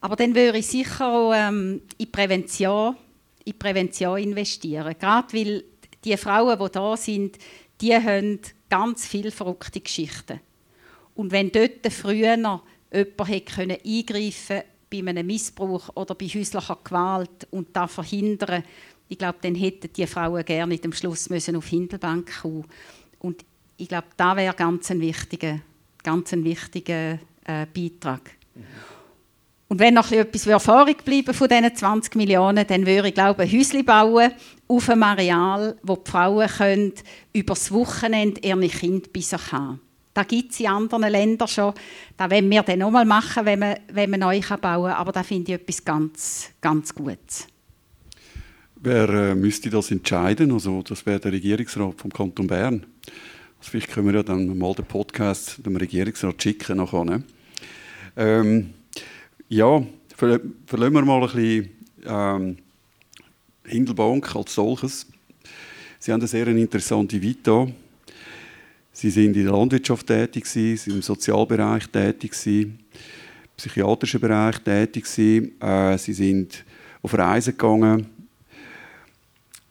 Aber dann würde ich sicher auch ähm, in, Prävention, in Prävention investieren. Gerade weil die Frauen, die da sind, die haben ganz viele verrückte Geschichten. Und wenn dort früher jemand hätte eingreifen bei einem Missbrauch oder bei häuslicher Gewalt und das verhindern, ich glaube, dann hätten die Frauen gerne am Schluss müssen auf Hindelbank kommen. Und ich glaube, da wäre ganz ein wichtiger, ganz ein wichtiger äh, Beitrag. Und wenn noch etwas Erfahrung bleiben von diesen 20 Millionen, dann würde ich glaube ein Häuschen bauen auf einem Areal, wo die Frauen können über das Wochenende ihre Kinder bei sich haben. Das gibt es in anderen Ländern schon. Das wollen wir dann nochmal machen, wenn man, wenn man neu bauen kann. Aber da finde ich etwas ganz, ganz Gutes. Wer äh, müsste das entscheiden? Also, das wäre der Regierungsrat vom Kanton Bern. Vielleicht können wir ja dann mal den Podcast dem Regierungsrat schicken nachher. Ähm, ja, ver verlassen wir mal ein bisschen ähm, Hindelbank als solches. Sie haben eine sehr interessante Vita. Sie sind in der Landwirtschaft tätig, Sie sind im Sozialbereich tätig, im psychiatrischen Bereich tätig. Äh, Sie sind auf Reisen gegangen,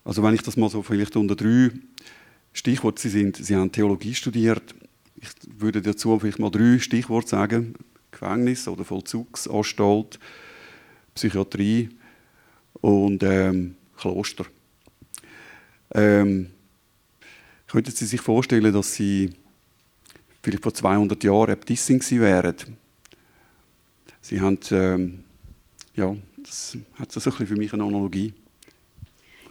also wenn ich das mal so vielleicht unter drei Stichworte, Sie, sind, Sie haben Theologie studiert, ich würde dazu vielleicht mal drei Stichworte sagen. Gefängnis oder Vollzugsanstalt, Psychiatrie und ähm, Kloster. Ähm, könnten Sie sich vorstellen, dass Sie vielleicht vor 200 Jahren Äbtissin gewesen wären? Sie haben, ähm, ja, das hat so ein bisschen für mich eine Analogie.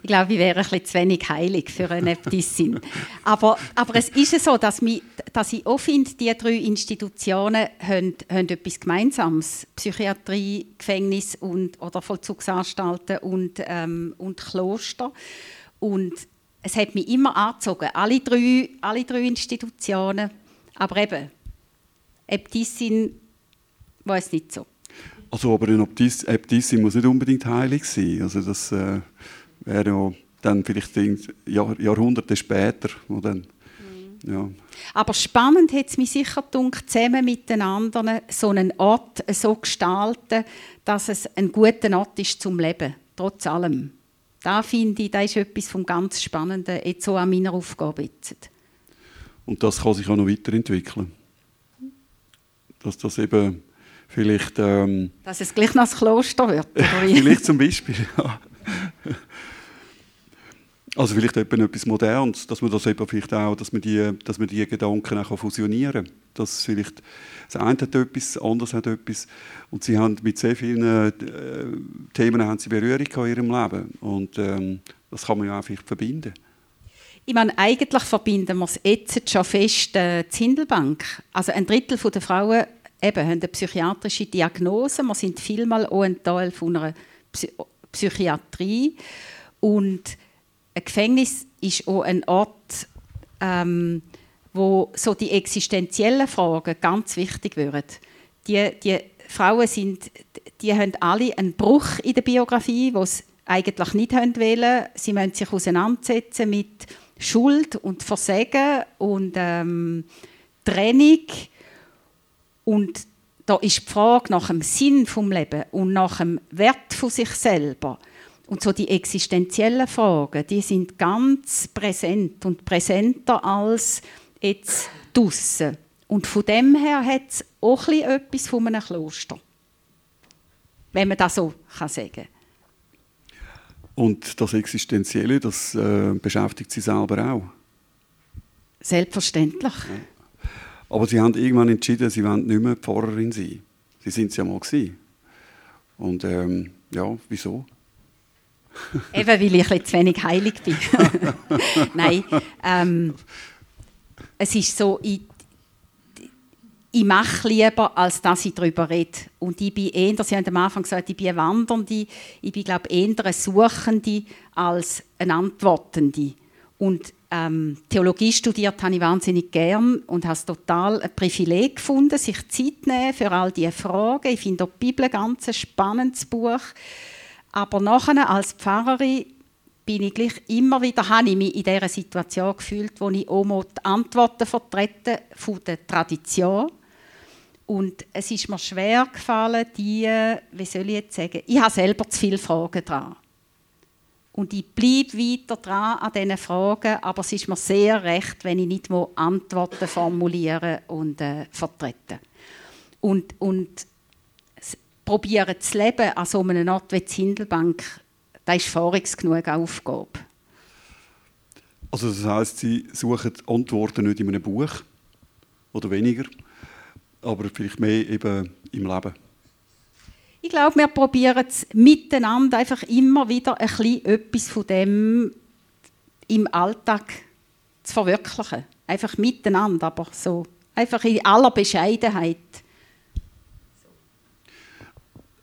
Ich glaube, ich wäre ein zu wenig heilig für eine Äbtissin. aber, aber es ist so, dass, mich, dass ich auch finde, die drei Institutionen haben, haben etwas Gemeinsames. Psychiatrie, Gefängnis und, oder Vollzugsanstalten und, ähm, und Kloster. Und es hat mich immer angezogen, alle drei, alle drei Institutionen. Aber eben, Äbtissin weiß nicht so. Also, aber eine Äbtissin muss nicht unbedingt heilig sein. Also das, äh wäre ja dann vielleicht Jahr, Jahrhunderte später. Wo dann, mhm. ja. Aber spannend hat es mich sicher gedacht, zusammen mit den anderen so einen Ort so gestalten, dass es ein guter Ort ist zum Leben, trotz allem. Da finde ich, das ist etwas vom ganz Spannenden jetzt so an meiner Aufgabe jetzt. Und das kann sich auch noch weiterentwickeln. Dass das eben vielleicht... Ähm, dass es gleich noch das Kloster wird, vielleicht zum Beispiel, ja. Also vielleicht etwas Modernes, dass man das eben vielleicht auch, dass man die, dass man die Gedanken auch fusionieren kann. Dass vielleicht das eine hat etwas, das andere hat etwas. Und sie haben mit sehr vielen äh, Themen haben sie Berührung in ihrem Leben. Und ähm, das kann man ja auch vielleicht verbinden. Ich meine, eigentlich verbinden wir es jetzt schon fest äh, die Hindelbank. Also ein Drittel der Frauen eben, haben eine psychiatrische Diagnose. Wir sind vielmal auch ein Teil von einer Psy Psychiatrie. Und ein Gefängnis ist auch ein Ort, ähm, wo so die existenziellen Fragen ganz wichtig werden. Die, die Frauen sind, die haben alle einen Bruch in der Biografie, sie eigentlich nicht wollen. Sie müssen sich auseinandersetzen mit Schuld und Versagen und ähm, Trennung. Und da ist die Frage nach dem Sinn vom Leben und nach dem Wert von sich selber und so die existenziellen Fragen, die sind ganz präsent und präsenter als jetzt draussen. Und von dem her hat es auch etwas von einem Kloster. Wenn man das so kann sagen Und das Existenzielle, das äh, beschäftigt Sie selber auch? Selbstverständlich. Ja. Aber Sie haben irgendwann entschieden, Sie wollen nicht mehr Pfarrerin sein. Sie sind es ja mal gewesen. Und ähm, ja, wieso? Eben, weil ich ein zu wenig heilig bin. Nein, ähm, es ist so, ich, ich mache lieber, als dass ich darüber rede. Und ich bin eher, Sie haben am Anfang gesagt, ich bin eine Wandernde, ich bin, glaube eher eine Suchende als eine Antwortende. Und ähm, Theologie studiert habe ich wahnsinnig gern und habe es total ein Privileg gefunden, sich Zeit zu nehmen für all diese Fragen. Ich finde auch die Bibel ein ganz spannendes Buch. Aber nachher als Pfarrerin bin ich gleich immer wieder, habe ich mich in dieser Situation gefühlt, wo ich auch die Antworten vertrete von der Tradition. Und es ist mir schwer gefallen, die, wie soll ich jetzt sagen, ich habe selber zu viele Fragen dran. Und ich bleibe weiter dran an diesen Fragen, aber es ist mir sehr recht, wenn ich nicht Antworten formulieren und äh, vertreten Und, und probieren zu leben an so einem Ort wie die Hindelbank, das ist voriges genug Aufgabe. Also das heisst, Sie suchen Antworten nicht in einem Buch oder weniger, aber vielleicht mehr eben im Leben. Ich glaube, wir probieren es miteinander einfach immer wieder ein bisschen etwas von dem im Alltag zu verwirklichen. Einfach miteinander, aber so. Einfach in aller Bescheidenheit.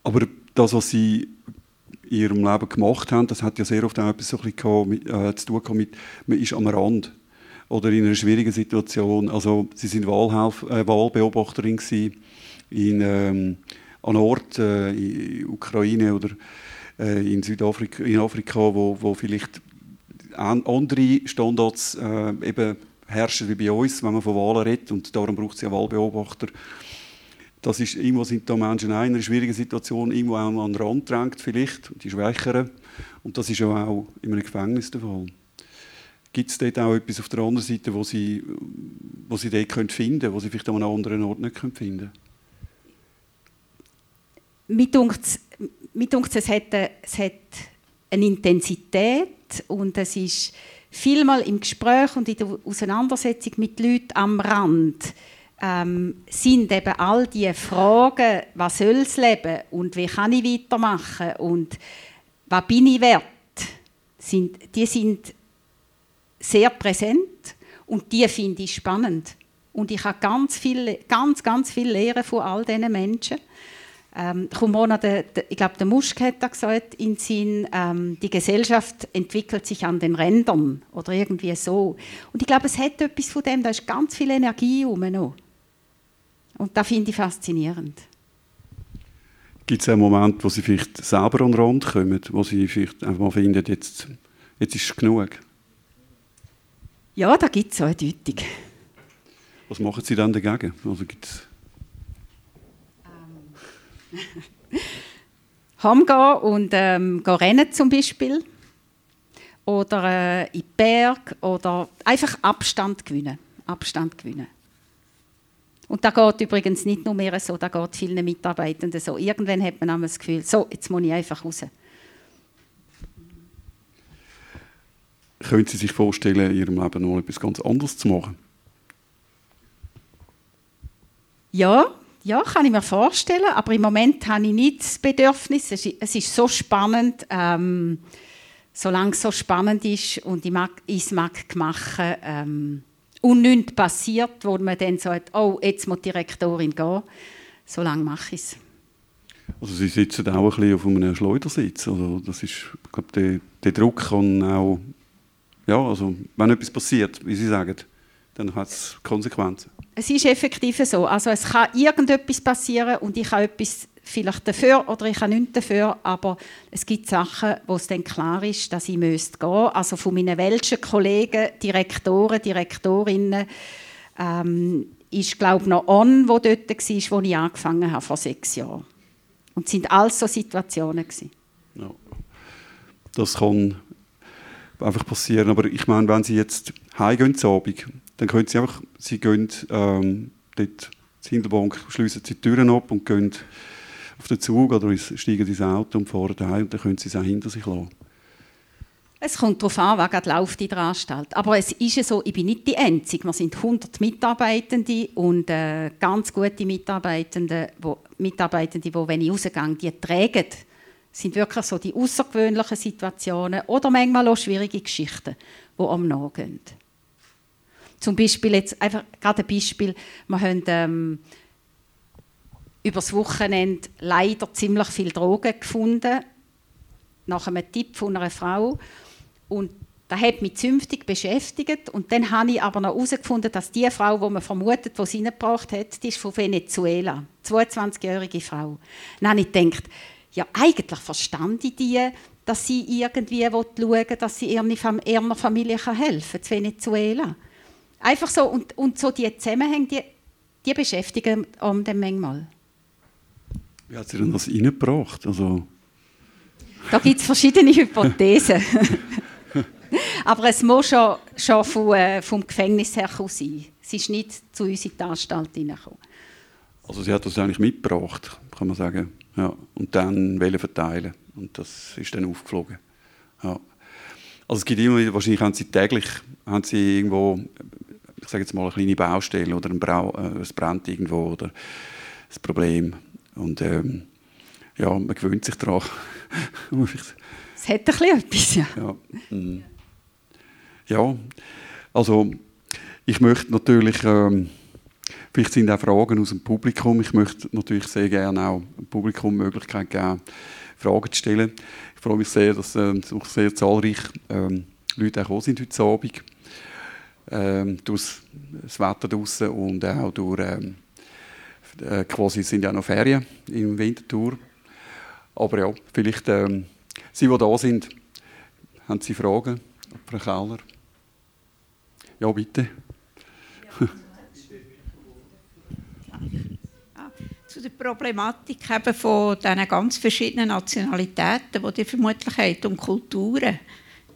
Aber das, was Sie in Ihrem Leben gemacht haben, das hat ja sehr oft auch etwas so mit, äh, zu tun mit, man ist am Rand oder in einer schwierigen Situation. Also Sie sind Wahlhelf äh, Wahlbeobachterin in ähm, an Ort äh, in Ukraine oder äh, in Südafrika, in Afrika, wo, wo vielleicht andere Standards äh, eben herrschen wie bei uns, wenn man von Wahlen redet und darum braucht es ja Wahlbeobachter. Das ist, irgendwo sind da Menschen in einer schwierigen Situation, irgendwo auch an den Rand drängt vielleicht, die Schwächeren. Und das ist auch in einem Gefängnis der Fall. Gibt es dort auch etwas auf der anderen Seite, wo Sie, wo Sie dort finden können, wo Sie vielleicht an einem anderen Ort nicht finden können? mir denkt es, hat, es hat eine Intensität und es ist vielmal im Gespräch und in der Auseinandersetzung mit Leuten am Rand ähm, sind eben all die Fragen, was soll das Leben und wie kann ich weitermachen und was bin ich wert, sind, die sind sehr präsent und die finde ich spannend. Und ich habe ganz viel, ganz, ganz viel lernen von all diesen Menschen. Ähm, Rumona, der, ich glaube, der Muschke hat da gesagt, in Sinn, ähm, die Gesellschaft entwickelt sich an den Rändern oder irgendwie so. Und ich glaube, es hat etwas von dem, da ist ganz viel Energie um noch. Und das finde ich faszinierend. Gibt es einen Moment, wo Sie vielleicht selber an den Rand kommen, wo Sie vielleicht einfach mal finden, jetzt, jetzt ist es genug? Ja, da gibt es so eindeutig. Was machen Sie dann dagegen? Also gibt's Heimgehen und ähm, gehen rennen zum Beispiel. Oder äh, in den Berg. Oder einfach Abstand gewinnen. Abstand gewinnen. Und da geht übrigens nicht nur mehr so, da geht vielen Mitarbeitenden so. Irgendwann hat man das Gefühl, so, jetzt muss ich einfach raus. Können Sie sich vorstellen, in Ihrem Leben noch etwas ganz anderes zu machen? Ja, ja, kann ich mir vorstellen, aber im Moment habe ich nicht das Bedürfnis. Es ist so spannend, ähm, solange es so spannend ist und ich, mag, ich es mag machen ähm, und nichts passiert, wo man dann sagt, oh, jetzt muss die Direktorin gehen, solange mache ich es. Also Sie sitzen auch ein bisschen auf einem Schleudersitz. Also das ist, ich glaube, der, der Druck kann auch, ja, also wenn etwas passiert, wie Sie sagen, dann hat es Konsequenzen. Es ist effektiv so. Also es kann irgendetwas passieren und ich habe etwas vielleicht dafür oder ich habe nichts dafür, aber es gibt Sachen, wo es dann klar ist, dass ich müsste gehen. Also von meinen welschen Kollegen, Direktoren, Direktorinnen, ähm, ist glaube noch On, wo dort war, wo ich angefangen habe vor sechs Jahren. Und es sind alles so Situationen gewesen. Ja. Das kann einfach passieren. Aber ich meine, wenn Sie jetzt heimgehen zu Abend, dann können Sie einfach, Sie gehen ähm, dort zur Hindelbank, schließen die Türen ab und gehen auf den Zug oder steigen ins Auto und fahren heim und dann können Sie es auch hinter sich lassen. Es kommt darauf an, wer gerade läuft in der Anstalt. Aber es ist ja so, ich bin nicht die Einzige. Wir sind 100 Mitarbeitende und äh, ganz gute Mitarbeitende, wo, Mitarbeitende, die, wenn ich rausgehe, die tragen sind wirklich so die außergewöhnlichen Situationen oder manchmal auch schwierige Geschichten, die am nachgehen. Zum Beispiel jetzt einfach gerade ein Beispiel, wir haben ähm, übers Wochenende leider ziemlich viel Drogen gefunden nach einem Tipp von einer Frau und das hat mich zünftig beschäftigt und dann habe ich aber noch herausgefunden, dass die Frau, die man vermutet, die sie reingebracht hat, die ist von Venezuela, 22-jährige Frau. Dann habe ich gedacht, ja eigentlich verstand ich die, dass sie irgendwie schauen dass sie ihrer Familie helfen kann, in Venezuela. Einfach so, und, und so die Zusammenhänge, die, die beschäftigen um dann manchmal. Wie hat sie denn das reingebracht? Also da gibt es verschiedene Hypothesen. Aber es muss schon, schon vom, äh, vom Gefängnis her sein. Sie ist nicht zu uns in die Anstalt hineingekommen. Also sie hat das eigentlich mitgebracht, kann man sagen. Ja. Und dann wollen verteilen. Und das ist dann aufgeflogen. Ja. Also es gibt immer wieder, wahrscheinlich haben sie täglich haben sie irgendwo, ich sage jetzt mal, eine kleine Baustelle oder ein Brau, äh, es brennt irgendwo oder das Problem. Und ähm, ja, man gewöhnt sich daran. es hat ein bisschen etwas, ja. Ja, mm. ja also ich möchte natürlich, ähm, vielleicht sind auch Fragen aus dem Publikum, ich möchte natürlich sehr gerne auch dem Publikum die Möglichkeit geben, Fragen zu stellen. Ich freue mich sehr, dass äh, sehr zahlreich ähm, Leute auch sind heute Abend. Ähm, durch das Wetter draußen und auch durch ähm, äh, quasi sind ja noch Ferien im Wintertour. Aber ja, vielleicht ähm, Sie, die da sind, haben Sie Fragen? Frau Keller? Ja, bitte. Zu der Problematik eben von diesen ganz verschiedenen Nationalitäten, die ihr vermutlich habt, und Kulturen.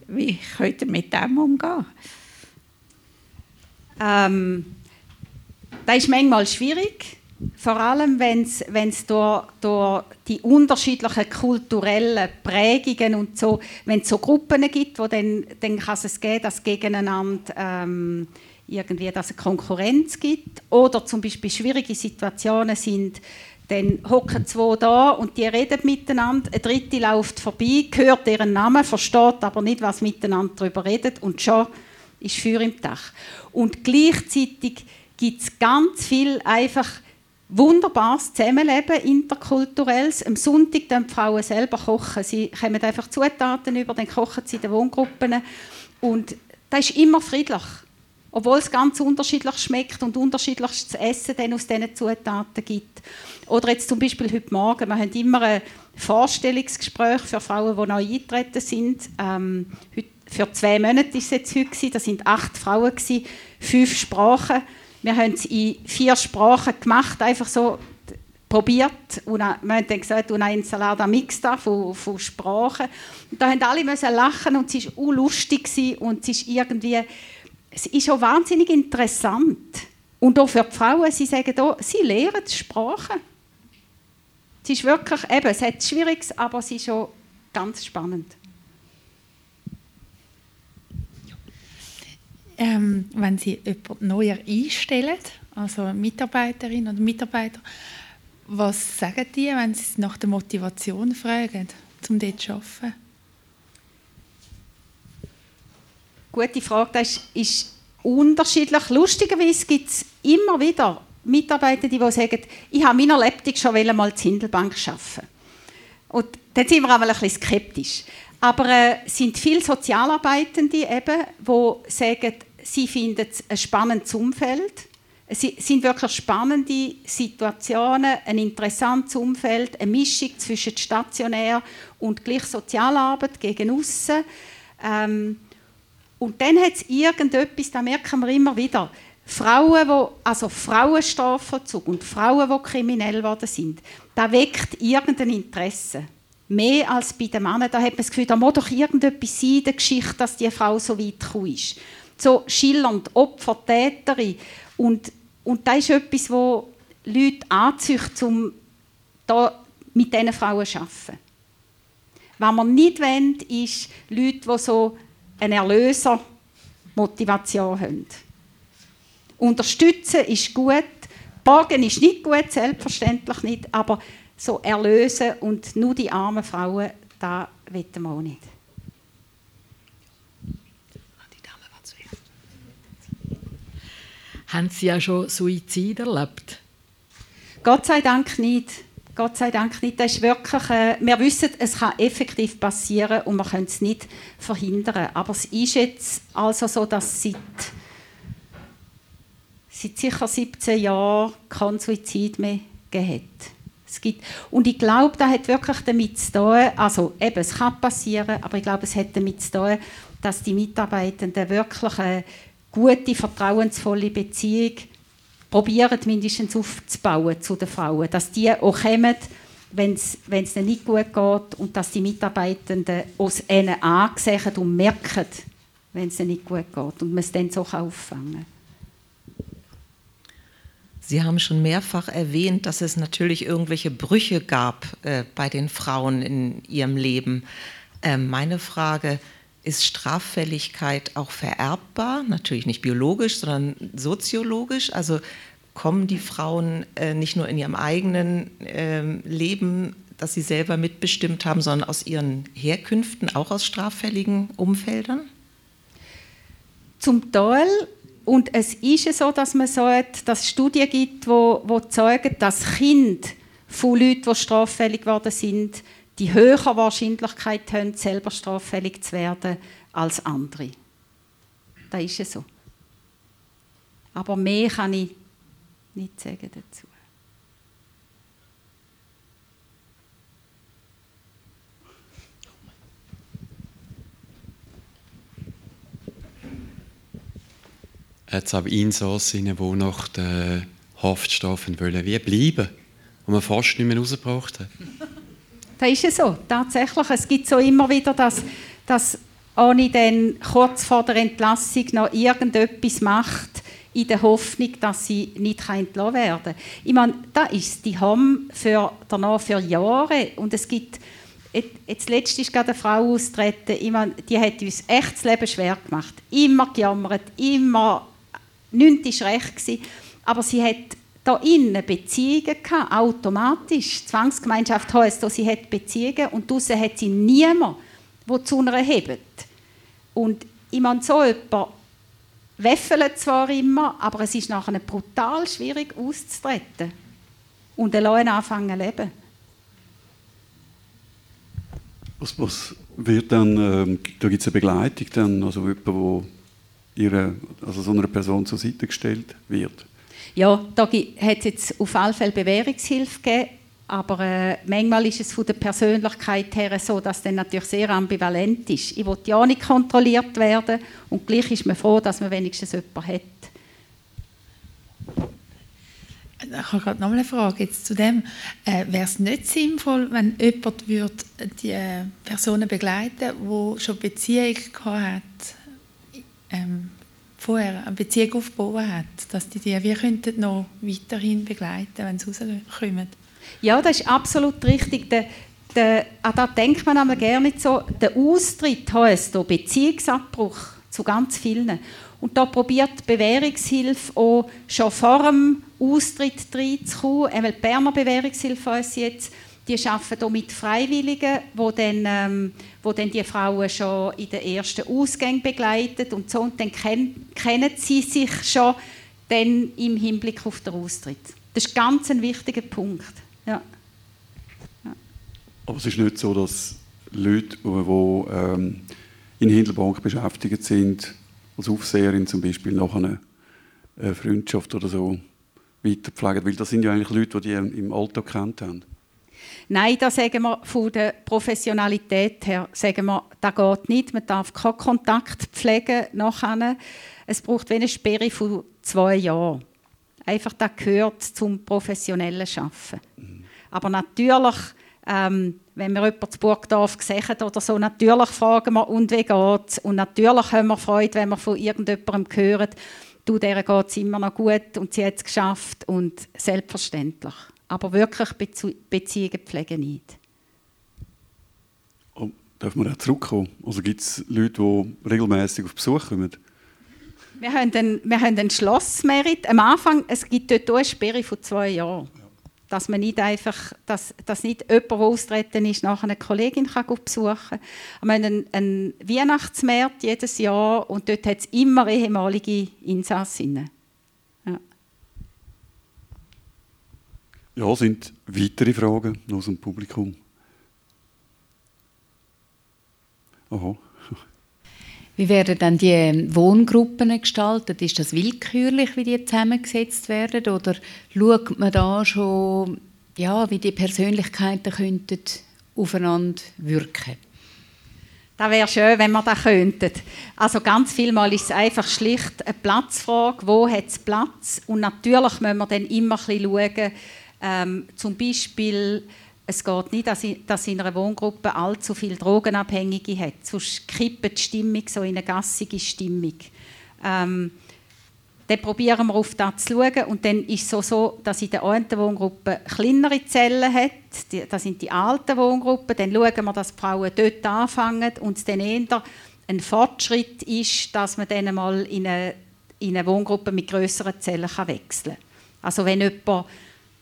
Wie könnt ihr mit dem umgehen? Ähm, das ist manchmal schwierig vor allem, wenn es durch, durch die unterschiedlichen kulturellen Prägungen und so, wenn so Gruppen gibt, wo dann, dann kann es geben, dass gegeneinander ähm, irgendwie, dass es Konkurrenz gibt oder zum Beispiel schwierige Situationen sind, dann hocken zwei da und die reden miteinander, ein Dritte läuft vorbei, hört ihren Namen, versteht aber nicht, was miteinander darüber redet und schon ist Feuer im Dach. Und gleichzeitig gibt es ganz viel einfach wunderbares Zusammenleben, interkulturelles. Am Sonntag dann die Frauen selber kochen. Sie kommen einfach Zutaten über, dann kochen sie in den Wohngruppen. Und das ist immer friedlich. Obwohl es ganz unterschiedlich schmeckt und unterschiedliches Essen dann aus diesen Zutaten gibt. Oder jetzt zum Beispiel heute Morgen, wir haben immer ein Vorstellungsgespräch für Frauen, die neu eingetreten sind. Ähm, für zwei Monate war es jetzt heute, da sind acht Frauen, fünf Sprachen. Wir haben es in vier Sprachen gemacht, einfach so probiert. Und wir haben dann gesagt, una Ensalada mixta von, von Sprachen. Und da haben alle müssen lachen und es war auch lustig und es ist irgendwie, es ist auch wahnsinnig interessant. Und auch für die Frauen, sie sagen auch, sie lernen Sprachen. Es ist wirklich, eben, es hat Schwieriges, aber es ist auch ganz spannend. Ähm, wenn Sie jemanden neuer einstellen, also Mitarbeiterinnen oder Mitarbeiter, was sagen die, wenn Sie nach der Motivation fragen, um dort zu arbeiten? Gute Frage. Das ist, unterschiedlich. Lustigerweise gibt es immer wieder Mitarbeiter, die sagen, ich habe meiner Lebtung schon mal in Hindelbank arbeiten. Und dann sind wir auch ein bisschen skeptisch. Aber äh, es sind viele Sozialarbeitende, eben, die sagen, sie finden es ein spannendes Umfeld. Es sind wirklich spannende Situationen, ein interessantes Umfeld, eine Mischung zwischen stationär und gleich Sozialarbeit gegen aussen. Ähm, und dann hat es irgendetwas, da merken wir immer wieder, Frauen, wo, also Frauenstrafvollzug und Frauen, die kriminell geworden sind, da weckt irgendein Interesse. Mehr als bei den Männern. Da hat man das Gefühl, da muss doch irgendetwas sein in der Geschichte, dass die Frau so weit gekommen ist so schillernd, Opfer, Täterin. Und, und das ist etwas, wo Leute anzieht, um da mit diesen Frauen zu arbeiten. Was man nicht wollen, ist Leute, die so eine Erlöser-Motivation haben. Unterstützen ist gut, borgen ist nicht gut, selbstverständlich nicht, aber so erlösen und nur die armen Frauen, da wollen wir auch nicht. Haben Sie ja schon Suizid erlebt? Gott sei Dank nicht. Gott sei Dank nicht. Das ist wirklich, äh, wir wissen, es kann effektiv passieren und wir können es nicht verhindern. Aber es ist jetzt also so, dass seit, seit sicher 17 Jahren kein Suizid mehr gegeben. Es gibt, und ich glaube, das hat wirklich damit zu tun, also eben, es kann passieren, aber ich glaube, es hat damit zu tun, dass die Mitarbeitenden wirklich eine gute, vertrauensvolle Beziehung probieren, mindestens aufzubauen zu den Frauen. Dass die auch kommen, wenn es ihnen nicht gut geht und dass die Mitarbeitenden aus ihnen ansehen und merken, wenn es ihnen nicht gut geht und man es dann so auffangen kann. Sie haben schon mehrfach erwähnt, dass es natürlich irgendwelche Brüche gab äh, bei den Frauen in ihrem Leben. Äh, meine Frage, ist Straffälligkeit auch vererbbar? Natürlich nicht biologisch, sondern soziologisch. Also kommen die Frauen äh, nicht nur in ihrem eigenen äh, Leben, das sie selber mitbestimmt haben, sondern aus ihren Herkünften, auch aus straffälligen Umfeldern? Zum Teil und es ist so, dass man sagt, dass es Studien gibt, wo, wo zeigen, dass Kinder von Leuten, die straffällig geworden sind, die höhere Wahrscheinlichkeit haben, selber straffällig zu werden als andere. Das ist so. Aber mehr kann ich nicht sagen dazu. Jetzt aber Insassen, die nach der Haftstrafe wollen, wie bleiben, und man fast nicht mehr rausgebracht hat. Das ist ja so, tatsächlich. Es gibt so immer wieder, dass, dass Ani dann kurz vor der Entlassung noch irgendetwas macht, in der Hoffnung, dass sie nicht entlassen werden. Ich meine, da ist die haben für, danach für Jahre und es gibt Jetzt letztens ist gerade eine Frau austreten, ich meine, die hat uns echt das Leben schwer gemacht. Immer gejammert, immer nichts war recht. Gewesen. Aber sie hat da innen Beziehungen gehabt, automatisch. Zwangsgemeinschaft heisst, sie hat Beziehungen und draußen hat sie niemanden, der zu einer hebt. Und ich meine, so jemand weffelt zwar immer, aber es ist nachher brutal schwierig auszutreten und allein anfangen zu leben. Was, was wird dann, ähm, da gibt es eine Begleitung dann, also jemand, wo ihre, also so einer Person zur Seite gestellt wird? Ja, da hat es jetzt auf alle Fälle Bewährungshilfe gegeben, aber äh, manchmal ist es von der Persönlichkeit her so, dass es natürlich sehr ambivalent ist. Ich will ja nicht kontrolliert werden und gleich ist man froh, dass man wenigstens jemanden hat. Ich habe gerade noch eine Frage jetzt zu dem. Äh, Wäre es nicht sinnvoll, wenn jemand würde die äh, Personen begleiten würde, die schon Beziehung hat, ähm, vorher eine Beziehung aufgebaut hat, dass die die wir könnten noch weiterhin begleiten, wenn sie rauskommen. Ja, das ist absolut richtig. Der, der, an das denkt man aber gerne nicht so. Der Austritt heisst hier Beziehungsabbruch zu ganz vielen. Und da probiert die Bewährungshilfe auch schon vor dem Austritt reinzukommen. Die Berner Bewährungshilfe uns jetzt die arbeiten hier mit Freiwilligen, wo dann, ähm, wo dann die Frauen schon in den ersten Ausgängen begleitet und so. Und dann kennen, kennen sie sich schon dann im Hinblick auf den Austritt. Das ist ganz ein wichtiger Punkt. Ja. ja. Aber es ist nicht so, dass Leute, die ähm, in Hindelbank beschäftigt sind, als Aufseherin zum Beispiel, nach einer Freundschaft oder so weiterpflegen. Weil das sind ja eigentlich Leute, die die im Alltag kennt haben. Nein, da sagen wir von der Professionalität her, sagen wir, das geht nicht. Man darf keinen Kontakt pflegen nachher. Es braucht eine Sperre von zwei Jahren. Einfach, das gehört zum professionellen Arbeiten. Mhm. Aber natürlich, ähm, wenn wir jemanden zu Burgdorf gesehen oder so, natürlich fragen wir, und wie geht's? Und natürlich haben wir Freude, wenn wir von irgendjemandem hören, du, der geht es immer noch gut und sie hat es geschafft. Und selbstverständlich aber wirklich Bezie Beziehungen pflegen nicht. Oh, darf man auch zurückkommen? Also gibt es Leute, die regelmäßig auf Besuch kommen? Wir haben einen, wir haben einen Schlossmerit. Am Anfang, es gibt dort eine Sperre von zwei Jahren. Ja. Dass man nicht einfach, dass, dass nicht jemand, der austreten ist, nach einer Kollegin kann besuchen kann. Wir haben einen, einen Weihnachtsmarkt jedes Jahr und dort hat es immer ehemalige Insassinnen. Ja, sind weitere Fragen aus dem Publikum? Aha. Wie werden dann die Wohngruppen gestaltet? Ist das willkürlich, wie die zusammengesetzt werden? Oder schaut man da schon, ja, wie die Persönlichkeiten könnten aufeinander wirken das wäre schön, wenn wir das könnten. Also ganz vielmal ist es einfach schlicht eine Platzfrage. Wo hat es Platz? Und natürlich müssen wir dann immer ein bisschen schauen, ähm, zum Beispiel, es geht nicht, dass, in, dass in einer Wohngruppe allzu viele Drogenabhängige hat. Sonst kippt die Stimmung so in eine gassige Stimmung. Ähm, dann probieren wir auf das zu schauen. Und dann ist es so, so dass in der einen Wohngruppe kleinere Zellen hat. Das sind die alten Wohngruppen. Dann schauen wir, dass die Frauen dort anfangen und es dann eher ein Fortschritt ist, dass man dann mal in eine, in eine Wohngruppe mit größeren Zellen kann wechseln kann. Also wenn jemand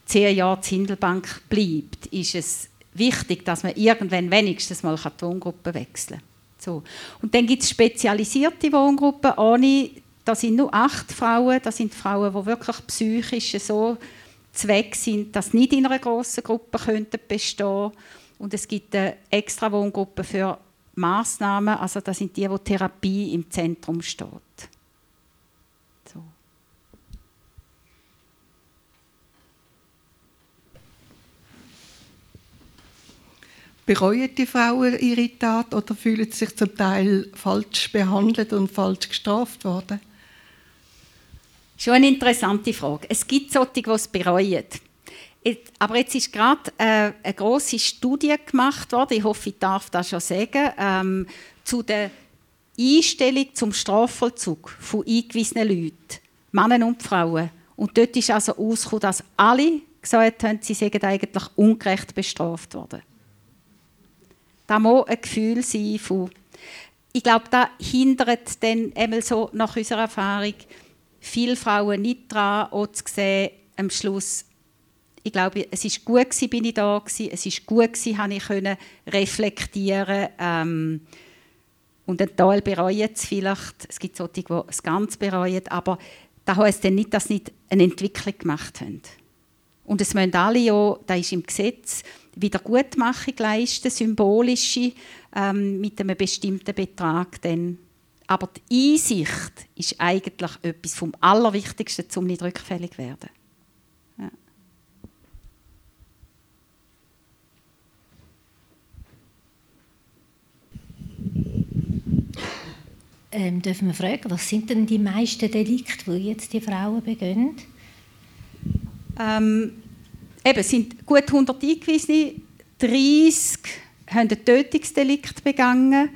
zehn Jahre in Hindelbank bleibt, ist es wichtig, dass man irgendwann wenigstens mal die Wohngruppe wechseln kann. So. Und dann gibt es spezialisierte Wohngruppen ohne da sind nur acht Frauen, das sind Frauen, die wirklich psychisch so zweck sind, dass sie nicht in einer grossen Gruppe könnten bestehen Und es gibt eine extra Wohngruppe für Massnahmen, also das sind die, wo Therapie im Zentrum steht. So. Bereuen die Frauen ihre Tat oder fühlen sie sich zum Teil falsch behandelt und falsch gestraft worden? Schon eine interessante Frage. Es gibt solche, die es bereuen. Aber jetzt ist gerade äh, eine große Studie gemacht worden, ich hoffe, ich darf das schon sagen, ähm, zu der Einstellung zum Strafvollzug von eingewiesenen Leuten, Männern und Frauen. Und dort ist also herausgekommen, dass alle gesagt haben, sie seien eigentlich ungerecht bestraft worden. Da muss ein Gefühl sein von, ich glaube, das hindert dann einmal so nach unserer Erfahrung, viele Frauen nicht daran, auch zu sehen, am Schluss, ich glaube, es ist gut gewesen, bin ich da gewesen, es ist gut gewesen, habe ich können reflektieren ähm, und ein Teil bereuen es vielleicht, es gibt solche, die es ganz bereuen, aber das heisst dann nicht, dass sie nicht eine Entwicklung gemacht haben. Und es müssen alle ja, das ist im Gesetz, Wiedergutmachung leisten, symbolische, ähm, mit einem bestimmten Betrag dann aber die Einsicht ist eigentlich etwas vom Allerwichtigsten, um nicht rückfällig zu werden. Ja. Ähm, dürfen wir fragen, was sind denn die meisten Delikte, die jetzt die Frauen begehen? Ähm, eben, sind gut 100 Eingewiesene, 30 haben ein Tötungsdelikt begangen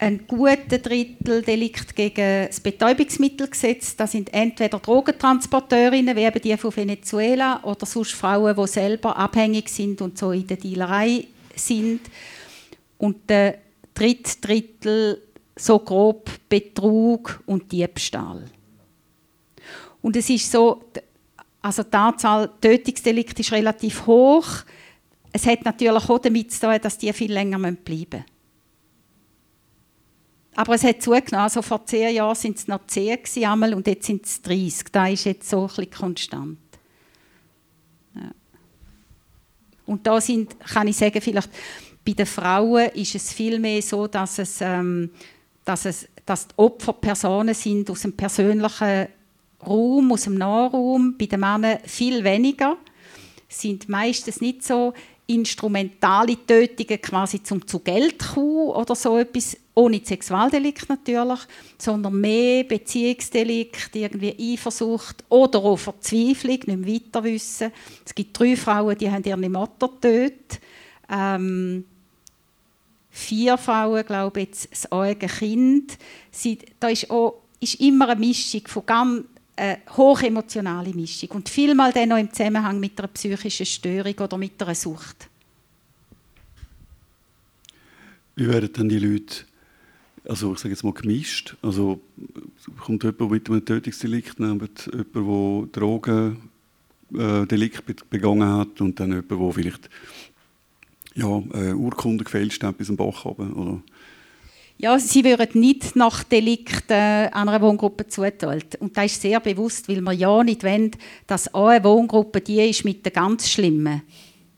ein guter Drittel Delikt gegen das Betäubungsmittelgesetz. Das sind entweder Drogentransporteurinnen, wie eben die von Venezuela, oder sonst Frauen, die selber abhängig sind und so in der Dealerei sind. Und der dritte Drittel so grob Betrug und Diebstahl. Und es ist so, also die Anzahl Tötungsdelikte ist relativ hoch. Es hat natürlich auch damit zu tun, dass die viel länger bleiben müssen. Aber es hat zugenommen. Also vor zehn Jahren waren es noch zehn und jetzt sind es 30. Das ist jetzt so ein bisschen konstant. Ja. Und da sind, kann ich sagen, vielleicht bei den Frauen ist es vielmehr so, dass, es, ähm, dass, es, dass die Opfer Personen sind aus dem persönlichen Raum, aus dem Nahraum. Bei den Männern viel weniger. Sind meistens nicht so instrumentale Tötungen quasi zum zu Geld oder so etwas, ohne Sexualdelikt natürlich, sondern mehr Beziehungsdelikt, irgendwie Eifersucht oder auch Verzweiflung, nicht mehr weiter wissen. Es gibt drei Frauen, die haben ihre Mutter getötet. Ähm, vier Frauen, glaube ich, das eigene Kind. Sie, da ist, auch, ist immer eine Mischung von ganz eine hochemotionale Mischung und vielmal dann noch im Zusammenhang mit einer psychischen Störung oder mit einer Sucht. Wie werden dann die Leute, also ich sage jetzt mal gemischt, also kommt jemand mit einem Tötungsdelikt neben jemand, der Drogendelikt äh, begangen hat und dann jemand, der vielleicht ja, äh, Urkunden gefälscht hat bis zum Bach oben, oder? Ja, sie würden nicht nach Delikten einer Wohngruppe zuteilt. Und das ist sehr bewusst, weil wir ja nicht wollen, dass eine Wohngruppe die ist mit den ganz Schlimmen.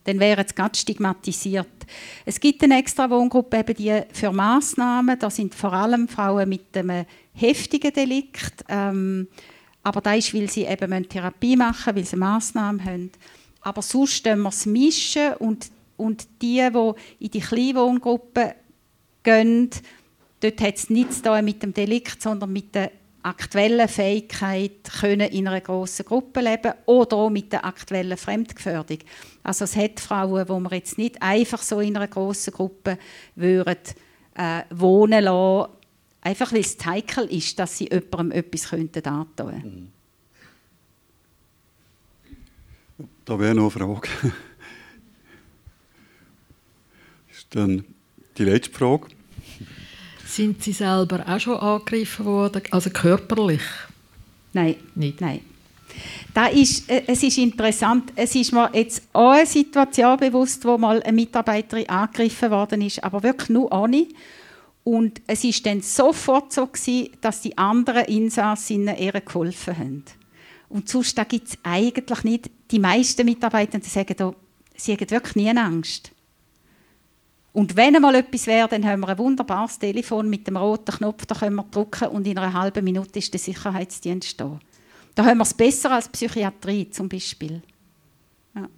Dann wären sie ganz stigmatisiert. Es gibt eine extra Wohngruppe eben die für Massnahmen. Da sind vor allem Frauen mit einem heftigen Delikt. Ähm, aber das ist, weil sie eben Therapie machen müssen, weil sie Massnahmen haben. Aber sonst wir es mischen und, und die, die in die Kleinwohngruppe gehen, Dort hat es nichts mit dem Delikt, sondern mit der aktuellen Fähigkeit, können in einer grossen Gruppe leben oder auch mit der aktuellen Fremdgefährdung. Also es hat Frauen, wo man jetzt nicht einfach so in einer grossen Gruppe würden, äh, wohnen lassen, einfach weil es heikel ist, dass sie jemandem etwas könnten antun mhm. Da wäre noch eine Frage. ist dann die letzte Frage. Sind Sie selber auch schon angegriffen worden, also körperlich? Nein, nicht. Nein. Da ist, äh, es ist interessant, es ist mir jetzt auch eine Situation bewusst, wo mal eine Mitarbeiterin angegriffen worden ist, aber wirklich nur eine. Und es ist dann sofort so gewesen, dass die anderen Insassinnen ihr geholfen haben. Und sonst gibt es eigentlich nicht, die meisten Mitarbeiter sagen, sie haben wirklich nie Angst. Und wenn einmal etwas wäre, dann haben wir ein wunderbares Telefon mit dem roten Knopf, da können wir drücken und in einer halben Minute ist der Sicherheitsdienst da. Da haben wir es besser als Psychiatrie zum Beispiel. Ja.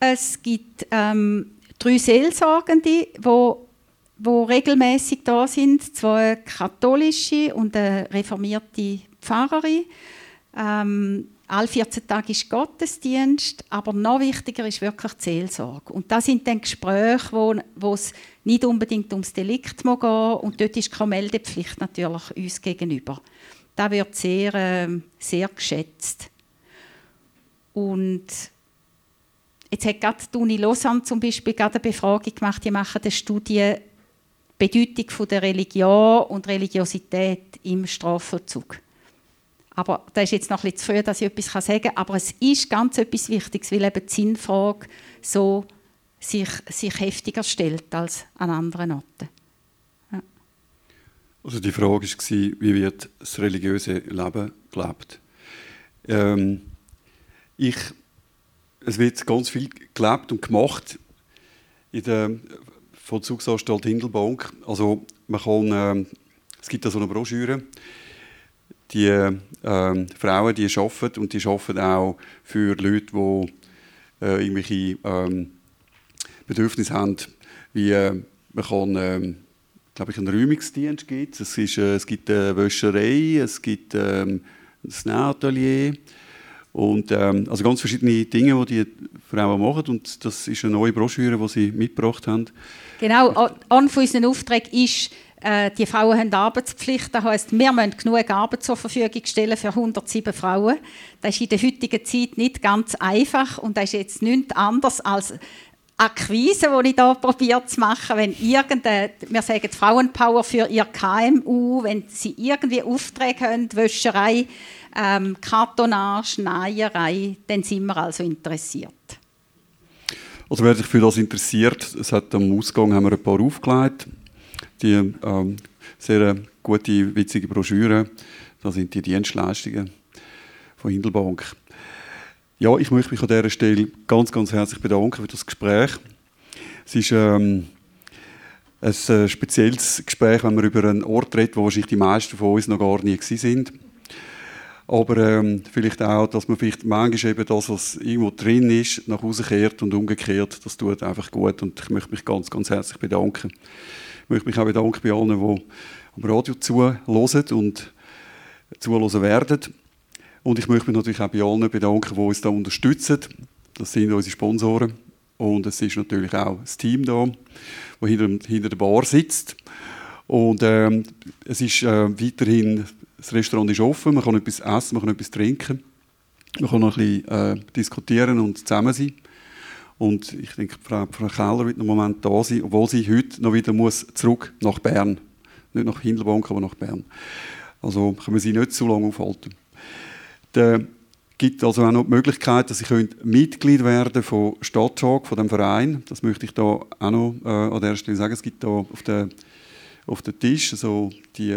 Es gibt ähm, drei Seelsorgende, die wo regelmäßig da sind, zwei katholische und eine reformierte Pfarrerin. Ähm, alle 14 Tage ist Gottesdienst, aber noch wichtiger ist wirklich die Seelsorge. Und das sind dann Gespräche, wo, wo es nicht unbedingt ums Delikt geht und dort ist keine Meldepflicht natürlich uns gegenüber. Das wird sehr, äh, sehr geschätzt. Und jetzt hat gerade die Uni Lausanne zum Beispiel gerade eine Befragung gemacht, die machen eine Studie Bedeutung der Religion und Religiosität im Strafvollzug. Aber das ist jetzt noch ein bisschen zu früh, dass ich etwas sagen kann. Aber es ist ganz etwas Wichtiges, weil eben die Sinnfrage so sich, sich heftiger stellt als an anderen Orten. Ja. Also die Frage war, wie wird das religiöse Leben gelebt? Ähm, ich, es wird ganz viel gelebt und gemacht in der Vollzugsanstalt Hindelbank. Also man kann, äh, es gibt da so eine Broschüre, die äh, Frauen, die arbeiten und die arbeiten auch für Leute, die äh, irgendwelche äh, Bedürfnisse haben, wie äh, man kann, äh, glaube ich, einen Räumungsdienst gibt. Es, ist, äh, es gibt eine Wäscherei, es gibt ähm, ein Nähatelier und ähm, also ganz verschiedene Dinge, die die Frauen machen und das ist eine neue Broschüre, die sie mitgebracht haben. Genau, an von unseren Aufträgen ist äh, die Frauen haben Arbeitspflicht. Das heisst, wir müssen genug Arbeit zur Verfügung stellen für 107 Frauen. Das ist in der heutigen Zeit nicht ganz einfach und das ist jetzt nichts anderes als Akquise, die ich hier probiert zu machen, wenn irgendeine, wir sagen Frauenpower für ihr KMU, wenn sie irgendwie Aufträge haben, Wäscherei, ähm, Kartonage, Näherei, dann sind wir also interessiert. Also wer sich für das interessiert, es hat am Ausgang haben wir ein paar aufgelegt die ähm, sehr gute, witzige Broschüre. Das sind die Dienstleistungen von Hindelbank. Ja, ich möchte mich an dieser Stelle ganz, ganz herzlich bedanken für das Gespräch. Es ist ähm, ein äh, spezielles Gespräch, wenn man über einen Ort redet, wo wahrscheinlich die meisten von uns noch gar nie sind. Aber ähm, vielleicht auch, dass man vielleicht manchmal eben das, was irgendwo drin ist, nach Hause kehrt und umgekehrt. Das tut einfach gut und ich möchte mich ganz, ganz herzlich bedanken. Ich möchte mich auch bedanken bei allen, die am Radio zuhören und zuhören werden. Und ich möchte mich natürlich auch bei allen bedanken, die uns da unterstützen. Das sind unsere Sponsoren. Und es ist natürlich auch das Team da, das hinter, hinter der Bar sitzt. Und ähm, es ist äh, weiterhin, das Restaurant ist offen, man kann etwas essen, man kann etwas trinken. Man kann noch ein bisschen äh, diskutieren und zusammen sein. Und ich denke, Frau, Frau Keller wird noch einen Moment da sein, obwohl sie heute noch wieder muss zurück nach Bern Nicht nach Hindelbank, aber nach Bern. Also können wir sie nicht zu lange aufhalten. Der gibt also auch noch die Möglichkeit, dass Sie Mitglied werden von Stadttalk, von dem Verein. Das möchte ich da auch noch äh, an der Stelle sagen. Es gibt da auf dem auf den Tisch so die,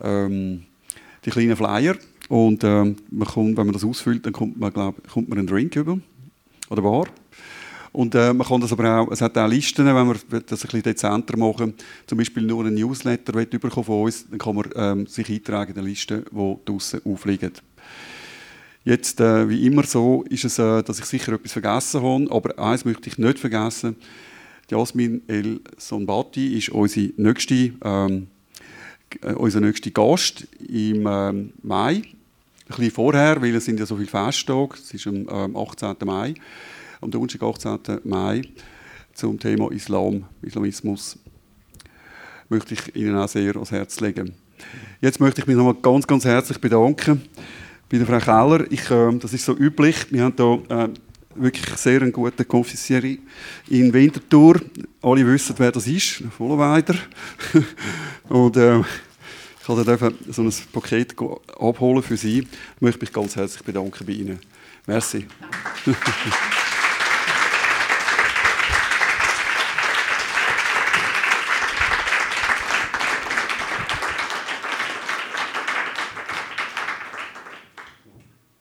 ähm, die kleinen Flyer und ähm, man kommt, wenn man das ausfüllt, dann kommt man, glaub, kommt man einen Drink über oder Bar. Und äh, man kann das aber auch, es hat auch Listen, wenn wir das ein bisschen dezenter machen, zum Beispiel nur einen Newsletter von uns, dann kann man ähm, sich eintragen in der Liste, die draußen aufliegen. Jetzt, äh, wie immer so, ist es, äh, dass ich sicher etwas vergessen habe, aber eins möchte ich nicht vergessen. Jasmin El Sonbati ist unsere nächste, ähm, äh, unser nächster Gast im ähm, Mai. Ein bisschen vorher, weil es sind ja so viele Festtage. Es ist am ähm, 18. Mai, am Donnerstag, 18. Mai, zum Thema Islam, Islamismus. Möchte ich Ihnen auch sehr ans Herz legen. Jetzt möchte ich mich nochmal ganz, ganz herzlich bedanken bei der Frau Keller. Ich, äh, das ist so üblich. Wir haben hier äh, wirklich sehr einen guten Konfissieri in Winterthur. Alle wissen, wer das ist, Vollenweider. Und äh, ich durfte so ein Paket abholen für Sie. Ich möchte mich ganz herzlich bedanken bei Ihnen. Merci.